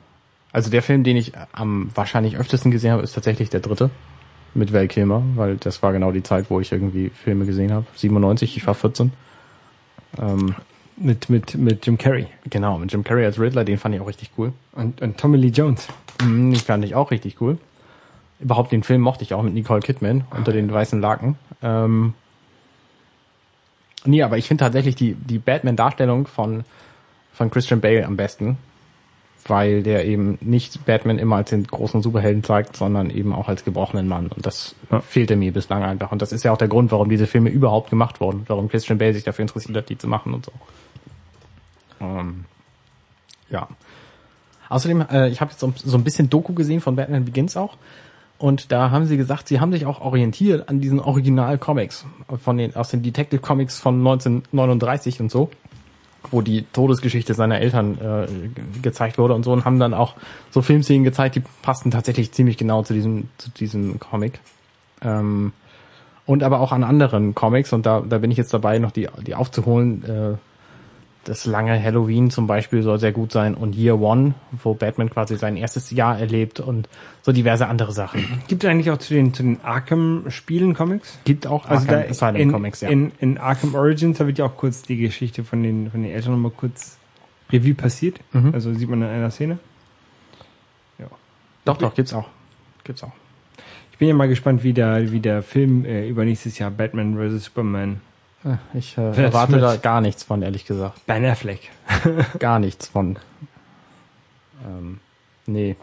S2: Also der Film, den ich am wahrscheinlich öftesten gesehen habe, ist tatsächlich der dritte mit Val Kilmer, weil das war genau die Zeit, wo ich irgendwie Filme gesehen habe. 97, ich war 14. Ähm,
S1: Mit, mit, mit Jim Carrey.
S2: genau, mit Jim Carrey als Riddler, den fand ich auch richtig cool.
S1: Und, und Tommy Lee Jones.
S2: Mhm, Den fand ich auch richtig cool. Überhaupt den Film mochte ich auch mit Nicole Kidman unter den weißen Laken. Ähm, nee, aber ich finde tatsächlich die, die Batman-Darstellung von, von Christian Bale am besten, weil der eben nicht Batman immer als den großen Superhelden zeigt, sondern eben auch als gebrochenen Mann. Und das
S1: Ja.
S2: fehlte mir bislang einfach. Und das ist ja auch der Grund, warum diese Filme überhaupt gemacht wurden, warum Christian Bale sich dafür interessiert hat, die zu machen und so. Ähm, ja. Außerdem, äh, ich habe jetzt so, so ein bisschen Doku gesehen von Batman Begins auch. Und da haben sie gesagt, sie haben sich auch orientiert an diesen Original-Comics von den, aus den Detective Comics von 1939 und so, wo die Todesgeschichte seiner Eltern äh, ge- gezeigt wurde und so und haben dann auch so Filmszenen gezeigt, die passten tatsächlich ziemlich genau zu diesem, zu diesem Comic. Ähm, und aber auch an anderen Comics und da, da bin ich jetzt dabei, noch die, die aufzuholen, äh, das lange Halloween zum Beispiel soll sehr gut sein und Year One, wo Batman quasi sein erstes Jahr erlebt und so diverse andere Sachen.
S1: Gibt es eigentlich auch zu den, zu den Arkham-Spielen Comics?
S2: Gibt auch
S1: Also
S2: Arkham Asylum
S1: in,
S2: Comics, ja.
S1: in, in Arkham Origins, da wird ja auch kurz die Geschichte von den, von den Eltern nochmal kurz Revue passiert.
S2: Mhm.
S1: Also sieht man in einer Szene.
S2: doch, doch, gibt's auch. Gibt's auch.
S1: Ich bin ja mal gespannt, wie der, wie der Film äh, über nächstes Jahr Batman vs. Superman
S2: Ich äh, erwarte da gar nichts von, ehrlich gesagt.
S1: Ben Affleck.
S2: Gar nichts von. Ähm, nee.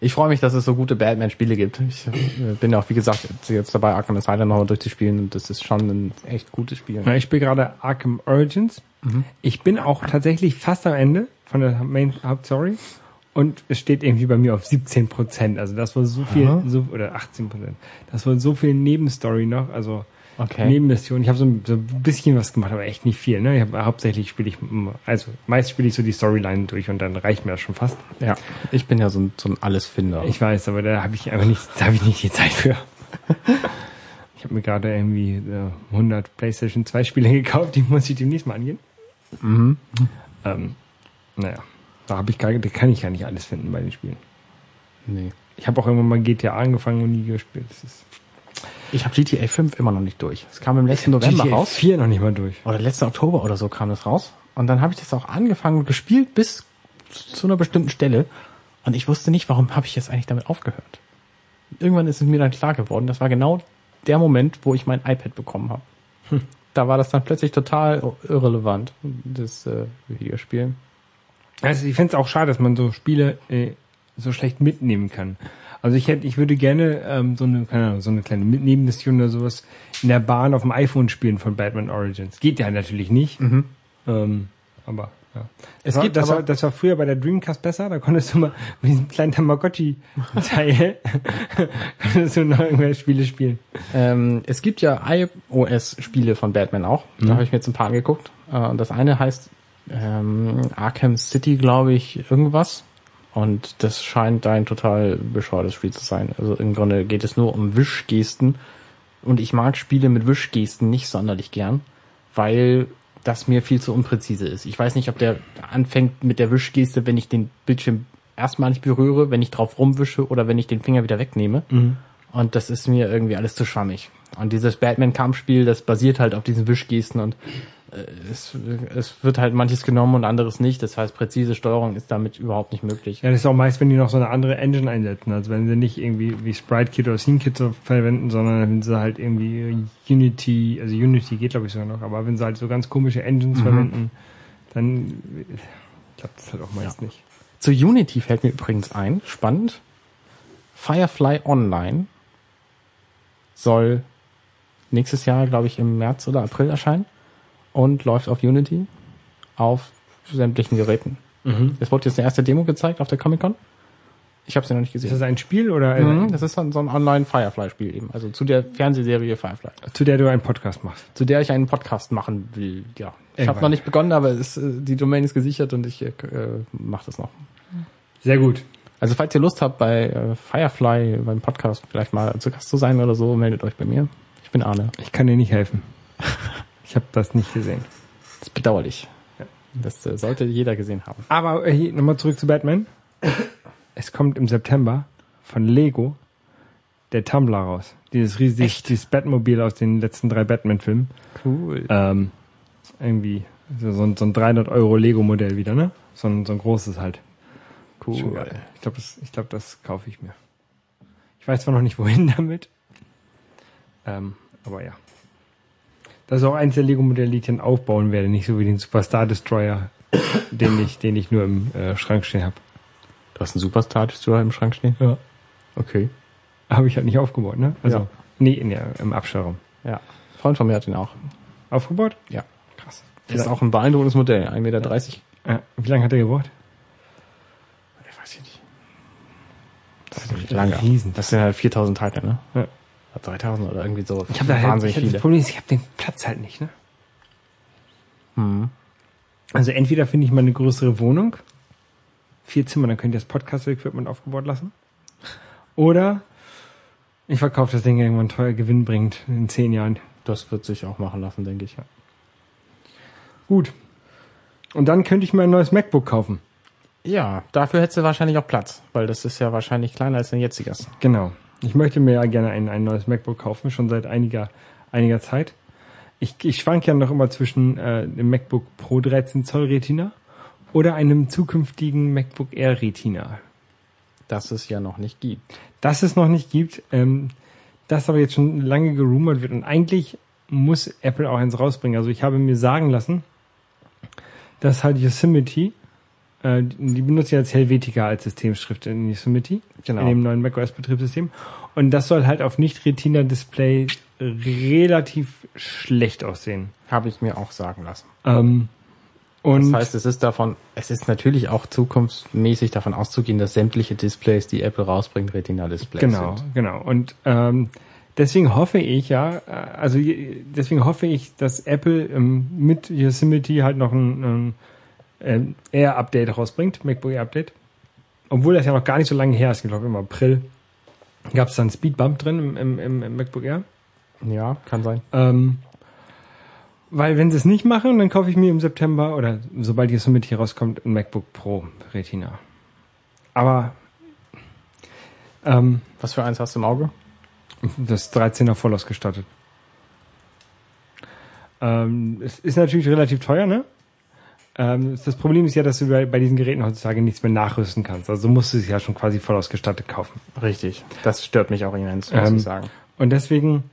S2: Ich freue mich, dass es so gute Batman-Spiele gibt. Ich äh, bin auch, wie gesagt, jetzt dabei, Arkham Asylum nochmal durchzuspielen und das ist schon ein echt gutes Spiel.
S1: Ja, ich spiele gerade Arkham Origins. Ich bin auch tatsächlich fast am Ende von der Main Hauptstory und es steht irgendwie bei mir auf 17 Prozent. Also das war so viel,
S2: Aha.
S1: so, oder 18 Prozent. Das war so viel Nebenstory noch, also
S2: Okay.
S1: Nebenmission. Ich habe so, ein- so ein bisschen was gemacht, aber echt nicht viel. Ne? Ich hab, hauptsächlich spiele ich, also meist spiele ich so die Storyline durch und dann reicht mir das schon fast.
S2: Ja, ich bin ja so ein, so ein Allesfinder.
S1: Ich weiß, aber da habe ich einfach nicht, da habe ich nicht die Zeit für. Ich habe mir gerade irgendwie äh, 100 PlayStation 2 Spiele gekauft, die muss ich demnächst mal angehen.
S2: Mhm.
S1: Ähm, naja, da habe ich gar, da kann ich gar nicht alles finden bei den Spielen.
S2: Nee.
S1: Ich habe auch irgendwann mal GTA angefangen und nie gespielt. Das ist
S2: Ich habe GTA 5 immer noch nicht durch. Es kam im letzten November
S1: GTA
S2: raus.
S1: 4 noch nicht mal durch.
S2: Oder letzten Oktober oder so kam das raus. Und dann habe ich das auch angefangen und gespielt bis zu einer bestimmten Stelle. Und ich wusste nicht, warum habe ich jetzt eigentlich damit aufgehört. Irgendwann ist es mir dann klar geworden, das war genau der Moment, wo ich mein iPad bekommen habe. Da war das dann plötzlich total irrelevant, das äh, Videospiel.
S1: Also ich finde es auch schade, dass man so Spiele äh, so schlecht mitnehmen kann. Also ich hätte, ich würde gerne ähm, so eine, keine Ahnung, so eine kleine Nebenmission oder sowas in der Bahn auf dem iPhone spielen von Batman Origins. Geht ja natürlich nicht. Ähm, aber ja.
S2: Es
S1: das,
S2: gibt
S1: war, das,
S2: aber-
S1: war, das war früher bei der Dreamcast besser. Da konntest du mal mit diesem kleinen Tamagotchi-Teil konntest du noch irgendwelche Spiele spielen.
S2: Ähm, es gibt ja iOS-Spiele von Batman auch. Da habe ich mir jetzt ein paar angeguckt. Äh, das eine heißt ähm, Arkham City, glaube ich, irgendwas. Und das scheint ein total bescheuertes Spiel zu sein. Also im Grunde geht es nur um Wischgesten. Und ich mag Spiele mit Wischgesten nicht sonderlich gern, weil das mir viel zu unpräzise ist. Ich weiß nicht, ob der anfängt mit der Wischgeste, wenn ich den Bildschirm erstmalig berühre, wenn ich drauf rumwische oder wenn ich den Finger wieder wegnehme. Und das ist mir irgendwie alles zu schwammig. Und dieses Batman-Kampfspiel, das basiert halt auf diesen Wischgesten und es, es wird halt manches genommen und anderes nicht. Das heißt, präzise Steuerung ist damit überhaupt nicht möglich.
S1: Ja, das ist auch meist, wenn die noch so eine andere Engine einsetzen. Also wenn sie nicht irgendwie wie Sprite Kit oder Scene Kit so verwenden, sondern wenn sie halt irgendwie Unity, also Unity geht glaube ich sogar noch, aber wenn sie halt so ganz komische Engines verwenden, dann klappt das halt auch meist nicht.
S2: Zu Unity fällt mir übrigens ein, spannend. Firefly Online soll nächstes Jahr, glaube ich, im März oder April erscheinen und läuft auf Unity auf sämtlichen Geräten. Es wurde jetzt eine erste Demo gezeigt auf der Comic Con. Ich habe sie noch nicht
S1: Ist
S2: gesehen.
S1: das ein Spiel oder
S2: Mhm, das ist dann so ein Online-Firefly-Spiel eben. Also zu der Fernsehserie Firefly.
S1: zu der du einen Podcast machst?
S2: Zu der ich einen Podcast machen will, ja. Ich habe noch nicht begonnen, aber es, äh, die Domain ist gesichert und ich äh, mache das noch.
S1: Sehr gut.
S2: Also falls ihr Lust habt, bei äh, Firefly beim Podcast vielleicht mal zu Gast zu sein oder so, meldet euch bei mir. Ich bin Arne.
S1: Ich kann dir nicht helfen. Ich habe das nicht gesehen.
S2: Das ist bedauerlich. Das äh, sollte jeder gesehen haben.
S1: Aber äh, nochmal zurück zu Batman. Es kommt im September von Lego der Tumblr raus. Dieses riesige, dieses Batmobil aus den letzten drei Batman-Filmen.
S2: Cool.
S1: Ähm, irgendwie so, so, ein, so ein 300 Euro Lego-Modell wieder, ne? So ein, so ein großes halt. Geil. Ich glaube, das, ich glaub, das kaufe ich mir. Ich weiß zwar noch nicht, wohin damit. Ähm, aber ja. Das ist auch eins der Lego-Modelle, die ich dann aufbauen werde. Nicht so wie den Superstar Destroyer, den ich, den ich nur im äh, Schrank stehen habe.
S2: Du hast einen Superstar Destroyer im Schrank stehen?
S1: Ja.
S2: Okay.
S1: Habe ich halt nicht aufgebaut, ne? Also,
S2: Ja.
S1: nee, in der, im Abstellraum.
S2: Ja. Ein Freund von mir hat den auch.
S1: Aufgebaut?
S2: Ja.
S1: Krass.
S2: Das ist auch ein beeindruckendes Modell. 1,30 Meter.
S1: Ja. Wie lange hat er gebraucht?
S2: Ich weiß ich nicht. Das ist nicht lange.
S1: Riesen.
S2: Das sind halt 4000 Teile, ne?
S1: Ja.
S2: 3000 oder irgendwie so.
S1: Ich habe da halt,
S2: wahnsinnig
S1: ich das. Problem ist, ich habe den Platz halt nicht, ne?
S2: Hm.
S1: Also entweder finde ich mal eine größere Wohnung, vier Zimmer, dann könnt ihr das Podcast-Equipment aufgebaut lassen. Oder ich verkaufe das Ding irgendwann teuer Gewinn bringt in zehn Jahren.
S2: Das wird sich auch machen lassen, denke ich.
S1: Gut. Und dann könnte ich mir ein neues MacBook kaufen.
S2: Ja, dafür hättest du wahrscheinlich auch Platz, weil das ist ja wahrscheinlich kleiner als dein jetziges.
S1: Genau. Ich möchte mir ja gerne ein, ein neues MacBook kaufen, schon seit einiger, einiger Zeit. Ich, ich schwank ja noch immer zwischen äh, dem MacBook Pro 13 Zoll Retina oder einem zukünftigen MacBook Air Retina.
S2: Das es ja noch nicht gibt.
S1: Das es noch nicht gibt, ähm, das aber jetzt schon lange gerumort wird und eigentlich muss Apple auch eins rausbringen. Also ich habe mir sagen lassen, dass halt Yosemite, äh, die benutzt ja jetzt Helvetica als Systemschrift in Yosemite,
S2: Genau.
S1: in dem neuen macOS Betriebssystem. Und das soll halt auf Nicht-Retina-Display relativ schlecht aussehen.
S2: Habe ich mir auch sagen lassen.
S1: Ähm,
S2: Das
S1: und
S2: heißt, es ist davon, es ist natürlich auch zukunftsmäßig davon auszugehen, dass sämtliche Displays, die Apple rausbringt, Retina-Displays
S1: Genau,
S2: sind.
S1: genau. Und ähm, deswegen hoffe ich ja, äh, also deswegen hoffe ich, dass Apple ähm, mit Yosemite halt noch ein, ein ähm, Air-Update rausbringt, MacBook Air-Update. Obwohl das ja noch gar nicht so lange her ist, ich glaube im April gab es da einen Speedbump drin im, im, im, im MacBook Air.
S2: Ja, kann sein.
S1: Ähm, weil wenn sie es nicht machen, dann kaufe ich mir im September oder sobald Yosemite hier rauskommt, ein MacBook Pro Retina. Aber ähm,
S2: Was für eins hast du im Auge?
S1: Das 13er voll ausgestattet. Ähm, es ist natürlich relativ teuer, ne? Ähm, das Problem ist ja, dass du bei, bei diesen Geräten heutzutage nichts mehr nachrüsten kannst. Also musst du es ja schon quasi voll ausgestattet kaufen.
S2: Richtig. Das stört mich auch immens, muss
S1: Ähm,
S2: ich sagen.
S1: Und deswegen,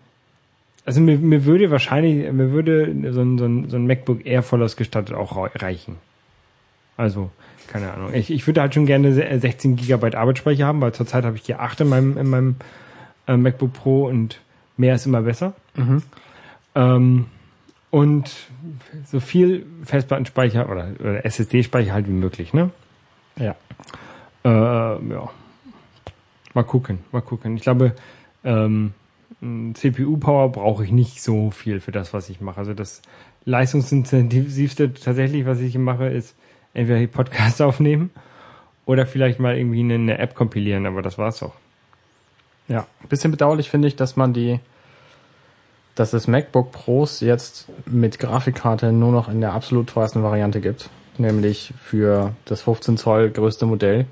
S1: also mir, mir würde wahrscheinlich, mir würde so ein, so, ein, so ein MacBook Air voll ausgestattet auch reichen. Also, keine Ahnung. Ich, ich würde halt schon gerne se- 16 Gigabyte Arbeitsspeicher haben, weil zurzeit habe ich hier 8 in meinem, in meinem äh, MacBook Pro und mehr ist immer besser.
S2: Mhm.
S1: Ähm, und so viel Festplattenspeicher oder, oder SSD-Speicher halt wie möglich, ne?
S2: Ja.
S1: Äh, ja. Mal gucken, mal gucken. Ich glaube, ähm, CPU-Power brauche ich nicht so viel für das, was ich mache. Also das leistungsintensivste tatsächlich, was ich mache, ist entweder die Podcasts aufnehmen oder vielleicht mal irgendwie eine, eine App kompilieren, aber das war's auch.
S2: Ja. Bisschen bedauerlich finde ich, dass man die, dass es MacBook Pros jetzt mit Grafikkarte nur noch in der absolut teuersten Variante gibt. Nämlich für das 15 Zoll größte Modell.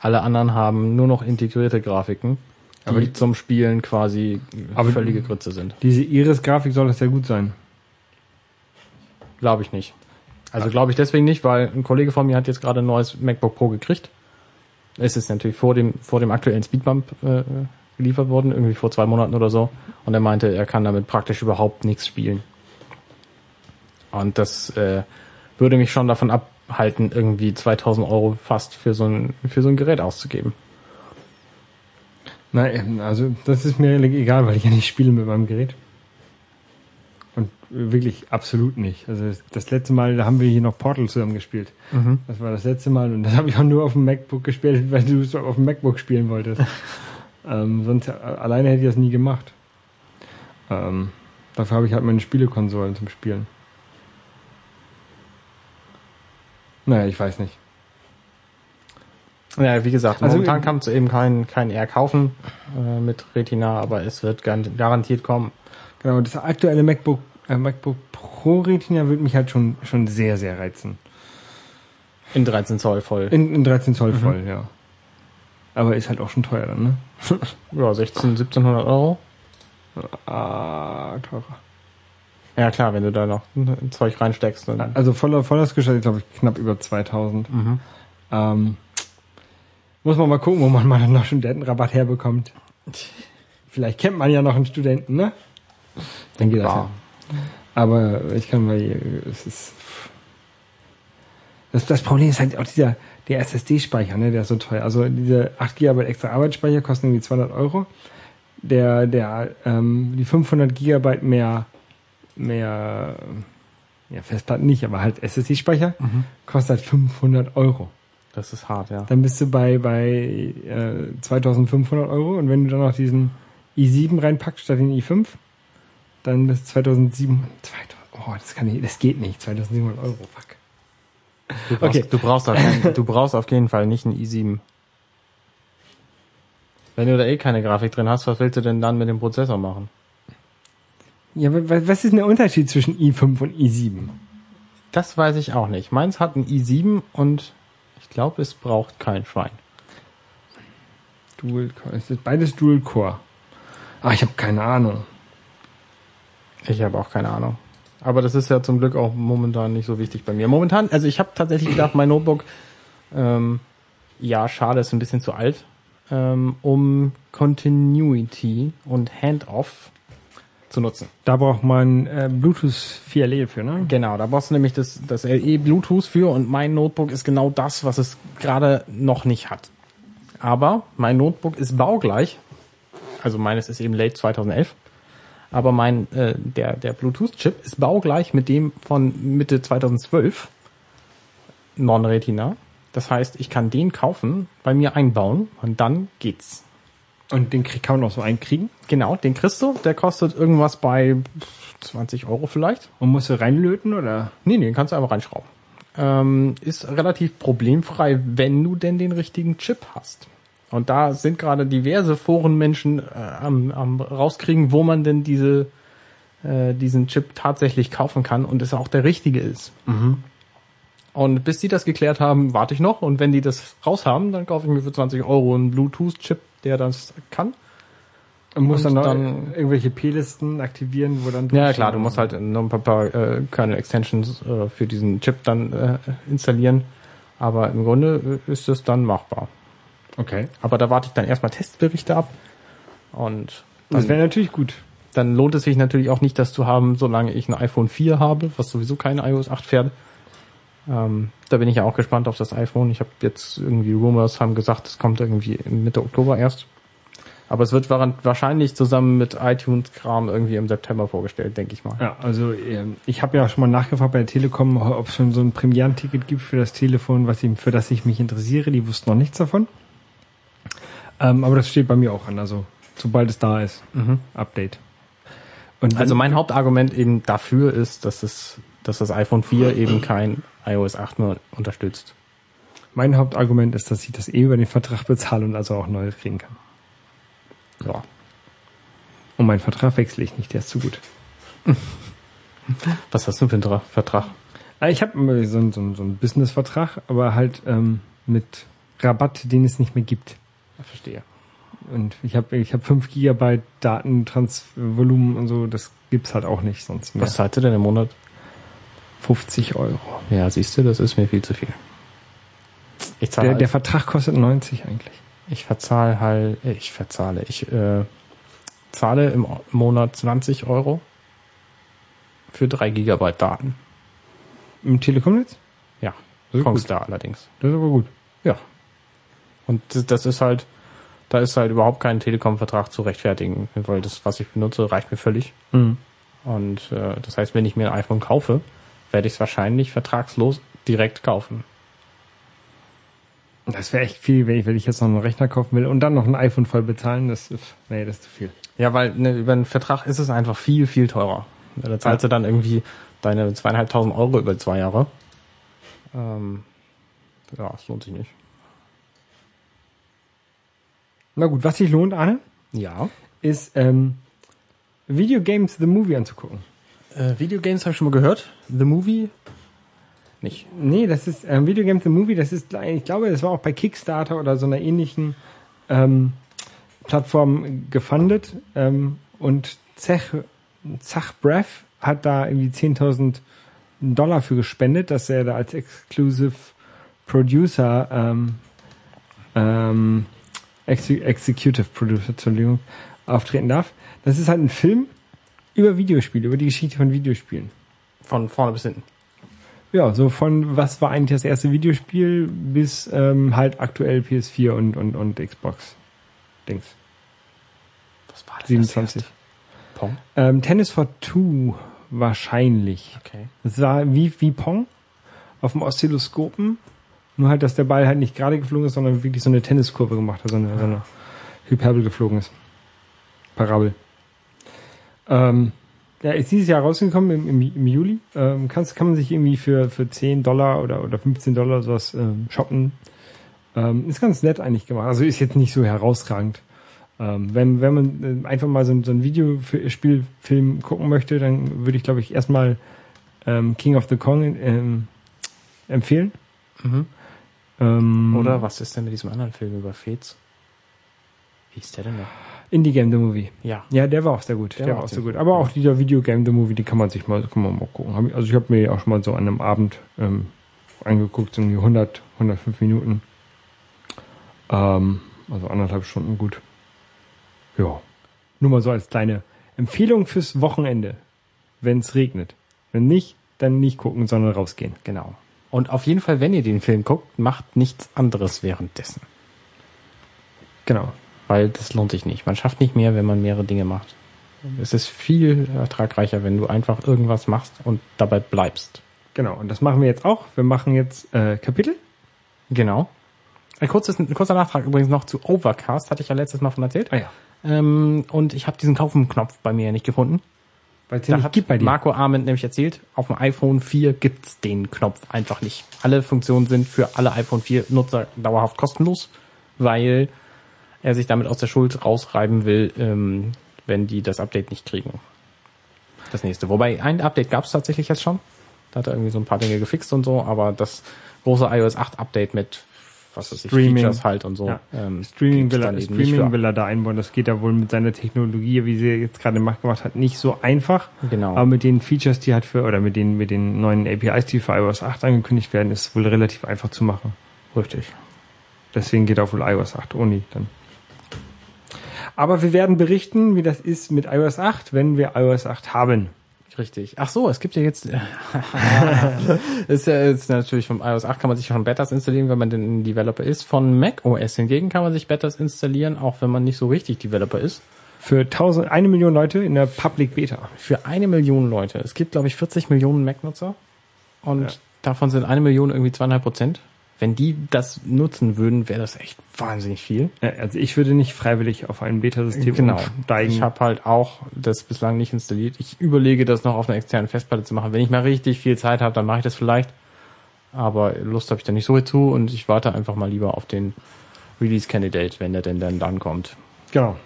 S2: Alle anderen haben nur noch integrierte Grafiken, die
S1: Aber die-
S2: zum Spielen quasi völlige Grütze sind.
S1: Diese Iris-Grafik soll das ja gut sein.
S2: Glaube ich nicht. Also glaube ich deswegen nicht, weil ein Kollege von mir hat jetzt gerade ein neues MacBook Pro gekriegt. Es ist natürlich vor dem, vor dem aktuellen Speedbump äh, geliefert worden, irgendwie vor zwei Monaten oder so. Und er meinte, er kann damit praktisch überhaupt nichts spielen. Und das äh, würde mich schon davon abhalten, irgendwie 2000 Euro fast für so ein, für so ein Gerät auszugeben.
S1: Nein, also das ist mir egal, weil ich ja nicht spiele mit meinem Gerät. Und wirklich absolut nicht. Also das- letzte Mal, da haben wir hier noch Portal zusammen gespielt. Das war das letzte Mal und das habe ich auch nur auf dem MacBook gespielt, weil du es auf dem MacBook spielen wolltest. ähm, sonst äh, alleine hätte ich das nie gemacht. Ähm, dafür habe ich halt meine Spielekonsolen zum Spielen. Naja, ich weiß nicht.
S2: Ja, wie gesagt,
S1: Also,
S2: momentan
S1: äh,
S2: kannst du eben kein, kein R kaufen äh, mit Retina, aber es wird gar- garantiert kommen.
S1: Genau, das aktuelle MacBook, äh, MacBook Pro Retina würde mich halt schon, schon sehr, sehr reizen.
S2: In 13 Zoll voll.
S1: In, in 13 Zoll voll, ja. Aber ist halt auch schon teuer dann, ne?
S2: Ja, 16, 1700 Euro.
S1: Ah, teurer.
S2: Ja klar, wenn du da noch ein Zeug reinsteckst. Dann,
S1: Also voll, voll ausgestattet, glaube ich, knapp über 2000.
S2: mhm.
S1: Ähm, muss man mal gucken, wo man mal noch Studentenrabatt herbekommt. Vielleicht kennt man ja noch einen Studenten, ne? Dann geht das ja. Aber ich kann mal, es ist, das, das Problem ist halt auch dieser, der SSD-Speicher, ne, der ist so teuer. Also diese 8 GB extra Arbeitsspeicher kosten irgendwie 200 Euro. Der, der, ähm, die 500 Gigabyte mehr, mehr, ja, Festplatten nicht, aber halt SSD-Speicher kostet halt 500 Euro.
S2: Das ist hart, ja.
S1: Dann bist du bei, bei äh, 2500 Euro und wenn du dann noch diesen i7 reinpackst statt den i5, dann bist du 2700, 2000, oh, das kann nicht, das geht nicht, 2700 Euro, fuck.
S2: Du brauchst,
S1: Okay.
S2: du, brauchst auf, du brauchst auf jeden Fall nicht einen i7. Wenn du da eh keine Grafik drin hast, was willst du denn dann mit dem Prozessor machen?
S1: Ja, was ist denn der Unterschied zwischen i5 und i7?
S2: Das weiß ich auch nicht. Meins hat ein i7 und ich glaube, es braucht kein Schwein.
S1: Dual Core. Es ist beides Dual Core. Ah, ich habe keine Ahnung.
S2: Ich habe auch keine Ahnung. Aber das ist ja zum Glück auch momentan nicht so wichtig bei mir. Momentan, also ich habe tatsächlich gedacht, mein Notebook, ähm, ja, schade, ist ein bisschen zu alt, ähm, um Continuity und Handoff zu nutzen.
S1: Da braucht man äh, Bluetooth 4LE für, ne?
S2: Genau, da brauchst du nämlich das, das LE Bluetooth für und mein Notebook ist genau das, was es gerade noch nicht hat. Aber mein Notebook ist baugleich. Also meines ist eben late 2011. Aber mein, äh, der, der Bluetooth-Chip ist baugleich mit dem von Mitte 2012. Non-Retina. Das heißt, ich kann den kaufen, bei mir einbauen und dann geht's.
S1: Und den krieg- kann man auch so einkriegen.
S2: Genau, den kriegst du. Der kostet irgendwas bei 20 Euro vielleicht.
S1: Und musst du reinlöten oder?
S2: Nee, nee, den kannst du einfach reinschrauben. Ähm, ist relativ problemfrei, wenn du denn den richtigen Chip hast. Und da sind gerade diverse Forenmenschen äh, am, am rauskriegen, wo man denn diese, äh, diesen Chip tatsächlich kaufen kann und es auch der richtige ist. Und bis die das geklärt haben, warte ich noch. Und wenn die das raus haben, dann kaufe ich mir für 20 Euro einen Bluetooth-Chip, der das kann.
S1: Und musst
S2: Und
S1: dann,
S2: dann-
S1: irgendwelche P-Listen aktivieren, wo dann
S2: Ja, klar, du musst halt noch ein paar, paar äh, Kernel-Extensions äh, für diesen Chip dann äh, installieren. Aber im Grunde äh, ist es dann machbar.
S1: Okay.
S2: Aber da warte ich dann erstmal Testberichte ab. Und
S1: Das wäre natürlich gut.
S2: dann lohnt es sich natürlich auch nicht, das zu haben, solange ich ein iPhone 4 habe, was sowieso keine iOS 8 fährt. Ähm, da bin ich ja auch gespannt auf das iPhone. Ich habe jetzt irgendwie Rumors haben gesagt, es kommt irgendwie Mitte Oktober erst. Aber es wird wahrscheinlich zusammen mit iTunes-Kram irgendwie im September vorgestellt, denke ich mal.
S1: Ja, also ähm, ich habe ja schon mal nachgefragt bei der Telekom, ob es schon so ein Premierenticket gibt für das Telefon, was ich, für das ich mich interessiere. Die wussten noch nichts davon. Ähm, aber das steht bei mir auch an, also sobald es da ist. Update. Und
S2: Also mein Hauptargument eben dafür ist, dass es, dass das iPhone 4 eben kein iOS 8 mehr unterstützt.
S1: mein Hauptargument ist, dass ich das eh über den Vertrag bezahle und also auch neues kriegen kann.
S2: Ja.
S1: Und meinen Vertrag wechsle ich nicht, der ist zu gut.
S2: Was hast du für einen Tra- Vertrag?
S1: Ah, Ich habe so, einen- so, so einen Business-Vertrag, aber halt ähm, mit Rabatt, den es nicht mehr gibt.
S2: Verstehe.
S1: Und ich habe ich hab 5 Gigabyte Datentransvolumen und so, das gibt's halt auch nicht sonst mehr.
S2: Was zahlst du denn im Monat?
S1: 50 Euro.
S2: Ja, siehst du, das ist mir viel zu viel. Ich zahle
S1: Der, der
S2: halt,
S1: Vertrag kostet 90 eigentlich.
S2: ich verzahle halt, ich verzahle, ich äh, zahle im Monat 20 Euro für 3 Gigabyte Daten.
S1: Im Telekomnetz?
S2: Ja,
S1: ist
S2: Kongstar allerdings.
S1: Das ist aber gut.
S2: Ja. Und das- ist halt, da ist halt überhaupt kein Telekom-Vertrag zu rechtfertigen, weil das, was ich benutze, reicht mir völlig.
S1: Mhm.
S2: Und äh, das heißt, wenn ich mir ein iPhone kaufe, werde ich es wahrscheinlich vertragslos direkt kaufen.
S1: Das wäre echt viel, wenn ich, wenn ich jetzt noch einen Rechner kaufen will und dann noch ein iPhone voll bezahlen. Das ist, nee, das ist zu viel.
S2: Ja, weil ne, über einen Vertrag ist es einfach viel, viel teurer. Da zahlst du dann irgendwie deine zweieinhalbtausend Euro über zwei Jahre. Ähm, ja, das lohnt sich nicht.
S1: Na gut, was sich lohnt, Arne,
S2: Ja.
S1: ist ähm, Video Games The Movie anzugucken.
S2: Äh, Videogames habe ich schon mal gehört. The Movie? Nicht.
S1: Nee, das ist ähm, Video Games The Movie, das ist, ich glaube, das war auch bei Kickstarter oder so einer ähnlichen ähm, Plattform gefundet. Ähm, und Zech, Zach Breath hat da irgendwie 10.000 Dollar für gespendet, dass er da als Exclusive Producer, ähm, ähm, Exe Executive Producer, Entschuldigung, auftreten darf. Das ist halt ein Film über Videospiele, über die Geschichte von Videospielen.
S2: Von vorne bis hinten.
S1: Ja, so von was war eigentlich das erste Videospiel bis ähm, halt aktuell PS4 und, und, und Xbox. Dings.
S2: Was war denn
S1: 27.
S2: Das erste? Pong?
S1: Ähm, Tennis for Two wahrscheinlich.
S2: Okay.
S1: Das war wie, wie Pong auf dem Oszilloskopen. Nur halt, dass der Ball halt nicht gerade geflogen ist, sondern wirklich so eine Tenniskurve gemacht hat, so eine, so eine Hyperbel geflogen ist. Parabel. Ähm, ja, ist dieses Jahr rausgekommen im, im, im Juli. Ähm, kannst, kann man sich irgendwie für, für 10 Dollar oder, oder 15 Dollar sowas ähm, shoppen. Ähm, ist ganz nett eigentlich gemacht. Also ist jetzt nicht so herausragend. Ähm, wenn, wenn man äh, einfach mal so, so ein Videospielfilm gucken möchte, dann würde ich, glaube ich, erstmal ähm, King of the Kong ähm, empfehlen.
S2: Mhm.
S1: Ähm,
S2: Oder was ist denn mit diesem anderen Film über Fez? Wie ist der denn noch?
S1: Indie Game The Movie.
S2: Ja.
S1: Ja, der war auch sehr gut. Der,
S2: Der
S1: war auch sehr
S2: ziemlich
S1: gut. Aber auch dieser Videogame The Movie, die kann man sich mal, kann man mal gucken. Also ich habe mir auch schon mal so an einem Abend ähm, angeguckt, so irgendwie 100, 105 Minuten. Ähm, also anderthalb Stunden gut. Ja. Nur mal so als kleine Empfehlung fürs Wochenende, wenn es regnet. Wenn nicht, dann nicht gucken, sondern rausgehen.
S2: Genau. Und auf jeden Fall, wenn ihr den Film guckt, macht nichts anderes währenddessen.
S1: Genau.
S2: Weil das lohnt sich nicht. Man schafft nicht mehr, wenn man mehrere Dinge macht. Es ist viel ertragreicher, wenn du einfach irgendwas machst und dabei bleibst.
S1: Genau. Und das machen wir jetzt auch. Wir machen jetzt äh, Kapitel.
S2: Genau. Ein, kurzes, ein kurzer Nachtrag übrigens noch zu Overcast, hatte ich ja letztes Mal von erzählt.
S1: Ah ja.
S2: Ähm, und ich habe diesen Kaufen-Knopf bei mir nicht gefunden.
S1: Weil es
S2: Da
S1: nicht gibt bei dir.
S2: Marco Arment nämlich erzählt, auf dem iPhone 4 gibt's den Knopf einfach nicht. Alle Funktionen sind für alle iPhone 4 Nutzer dauerhaft kostenlos, weil er sich damit aus der Schuld rausreiben will, ähm, wenn die das Update nicht kriegen. Das nächste. Wobei ein Update gab's tatsächlich jetzt schon. Da hat er irgendwie so ein paar Dinge gefixt und so, aber das große iOS 8 Update mit was ich,
S1: Streaming.
S2: Features halt und so.
S1: Ja.
S2: ähm,
S1: Streaming will, er, Streaming will er da einbauen. Das geht ja wohl mit seiner Technologie, wie sie jetzt gerade macht, gemacht hat, nicht so einfach.
S2: Genau.
S1: Aber mit den Features, die halt für, oder mit den, mit den neuen APIs, die für iOS 8 angekündigt werden, ist wohl relativ einfach zu machen.
S2: Richtig.
S1: Deswegen geht auch wohl iOS 8 ohne dann. Aber wir werden berichten, wie das ist mit iOS 8, wenn wir iOS 8 haben.
S2: Richtig. Ach so, es gibt ja jetzt, ist ja jetzt natürlich vom iOS 8 kann man sich schon Betas installieren, wenn man denn ein Developer ist. Von Mac OS hingegen kann man sich Betas installieren, auch wenn man nicht so richtig Developer ist.
S1: Für 1000, eine Million Leute in der Public Beta.
S2: Für eine Million Leute. Es gibt, glaube ich, 40 Millionen Mac-Nutzer und
S1: Ja.
S2: davon sind eine Million irgendwie zweieinhalb Prozent. Wenn die das nutzen würden, wäre das echt wahnsinnig viel.
S1: Also ich würde nicht freiwillig auf ein Beta-System
S2: Genau.
S1: umsteigen.
S2: Ich habe halt auch das bislang nicht installiert. Ich überlege, das noch auf einer externen Festplatte zu machen. Wenn ich mal richtig viel Zeit habe, dann mache ich das vielleicht. Aber Lust habe ich da nicht so zu und ich warte einfach mal lieber auf den Release Candidate, wenn der denn dann dann kommt.
S1: Genau.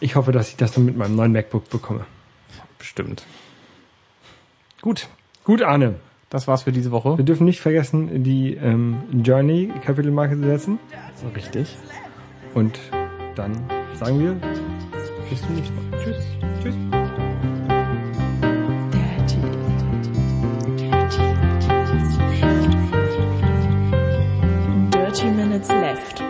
S1: Ich hoffe, dass ich das dann mit meinem neuen MacBook bekomme.
S2: Bestimmt.
S1: Gut. Gut, Arne.
S2: Das war's für diese Woche.
S1: Wir dürfen nicht vergessen, die ähm, Journey Kapitelmarke zu setzen.
S2: So Richtig.
S1: Und dann sagen wir bis zum nächsten Mal. Tschüss. Tschüss. Dirty minutes left.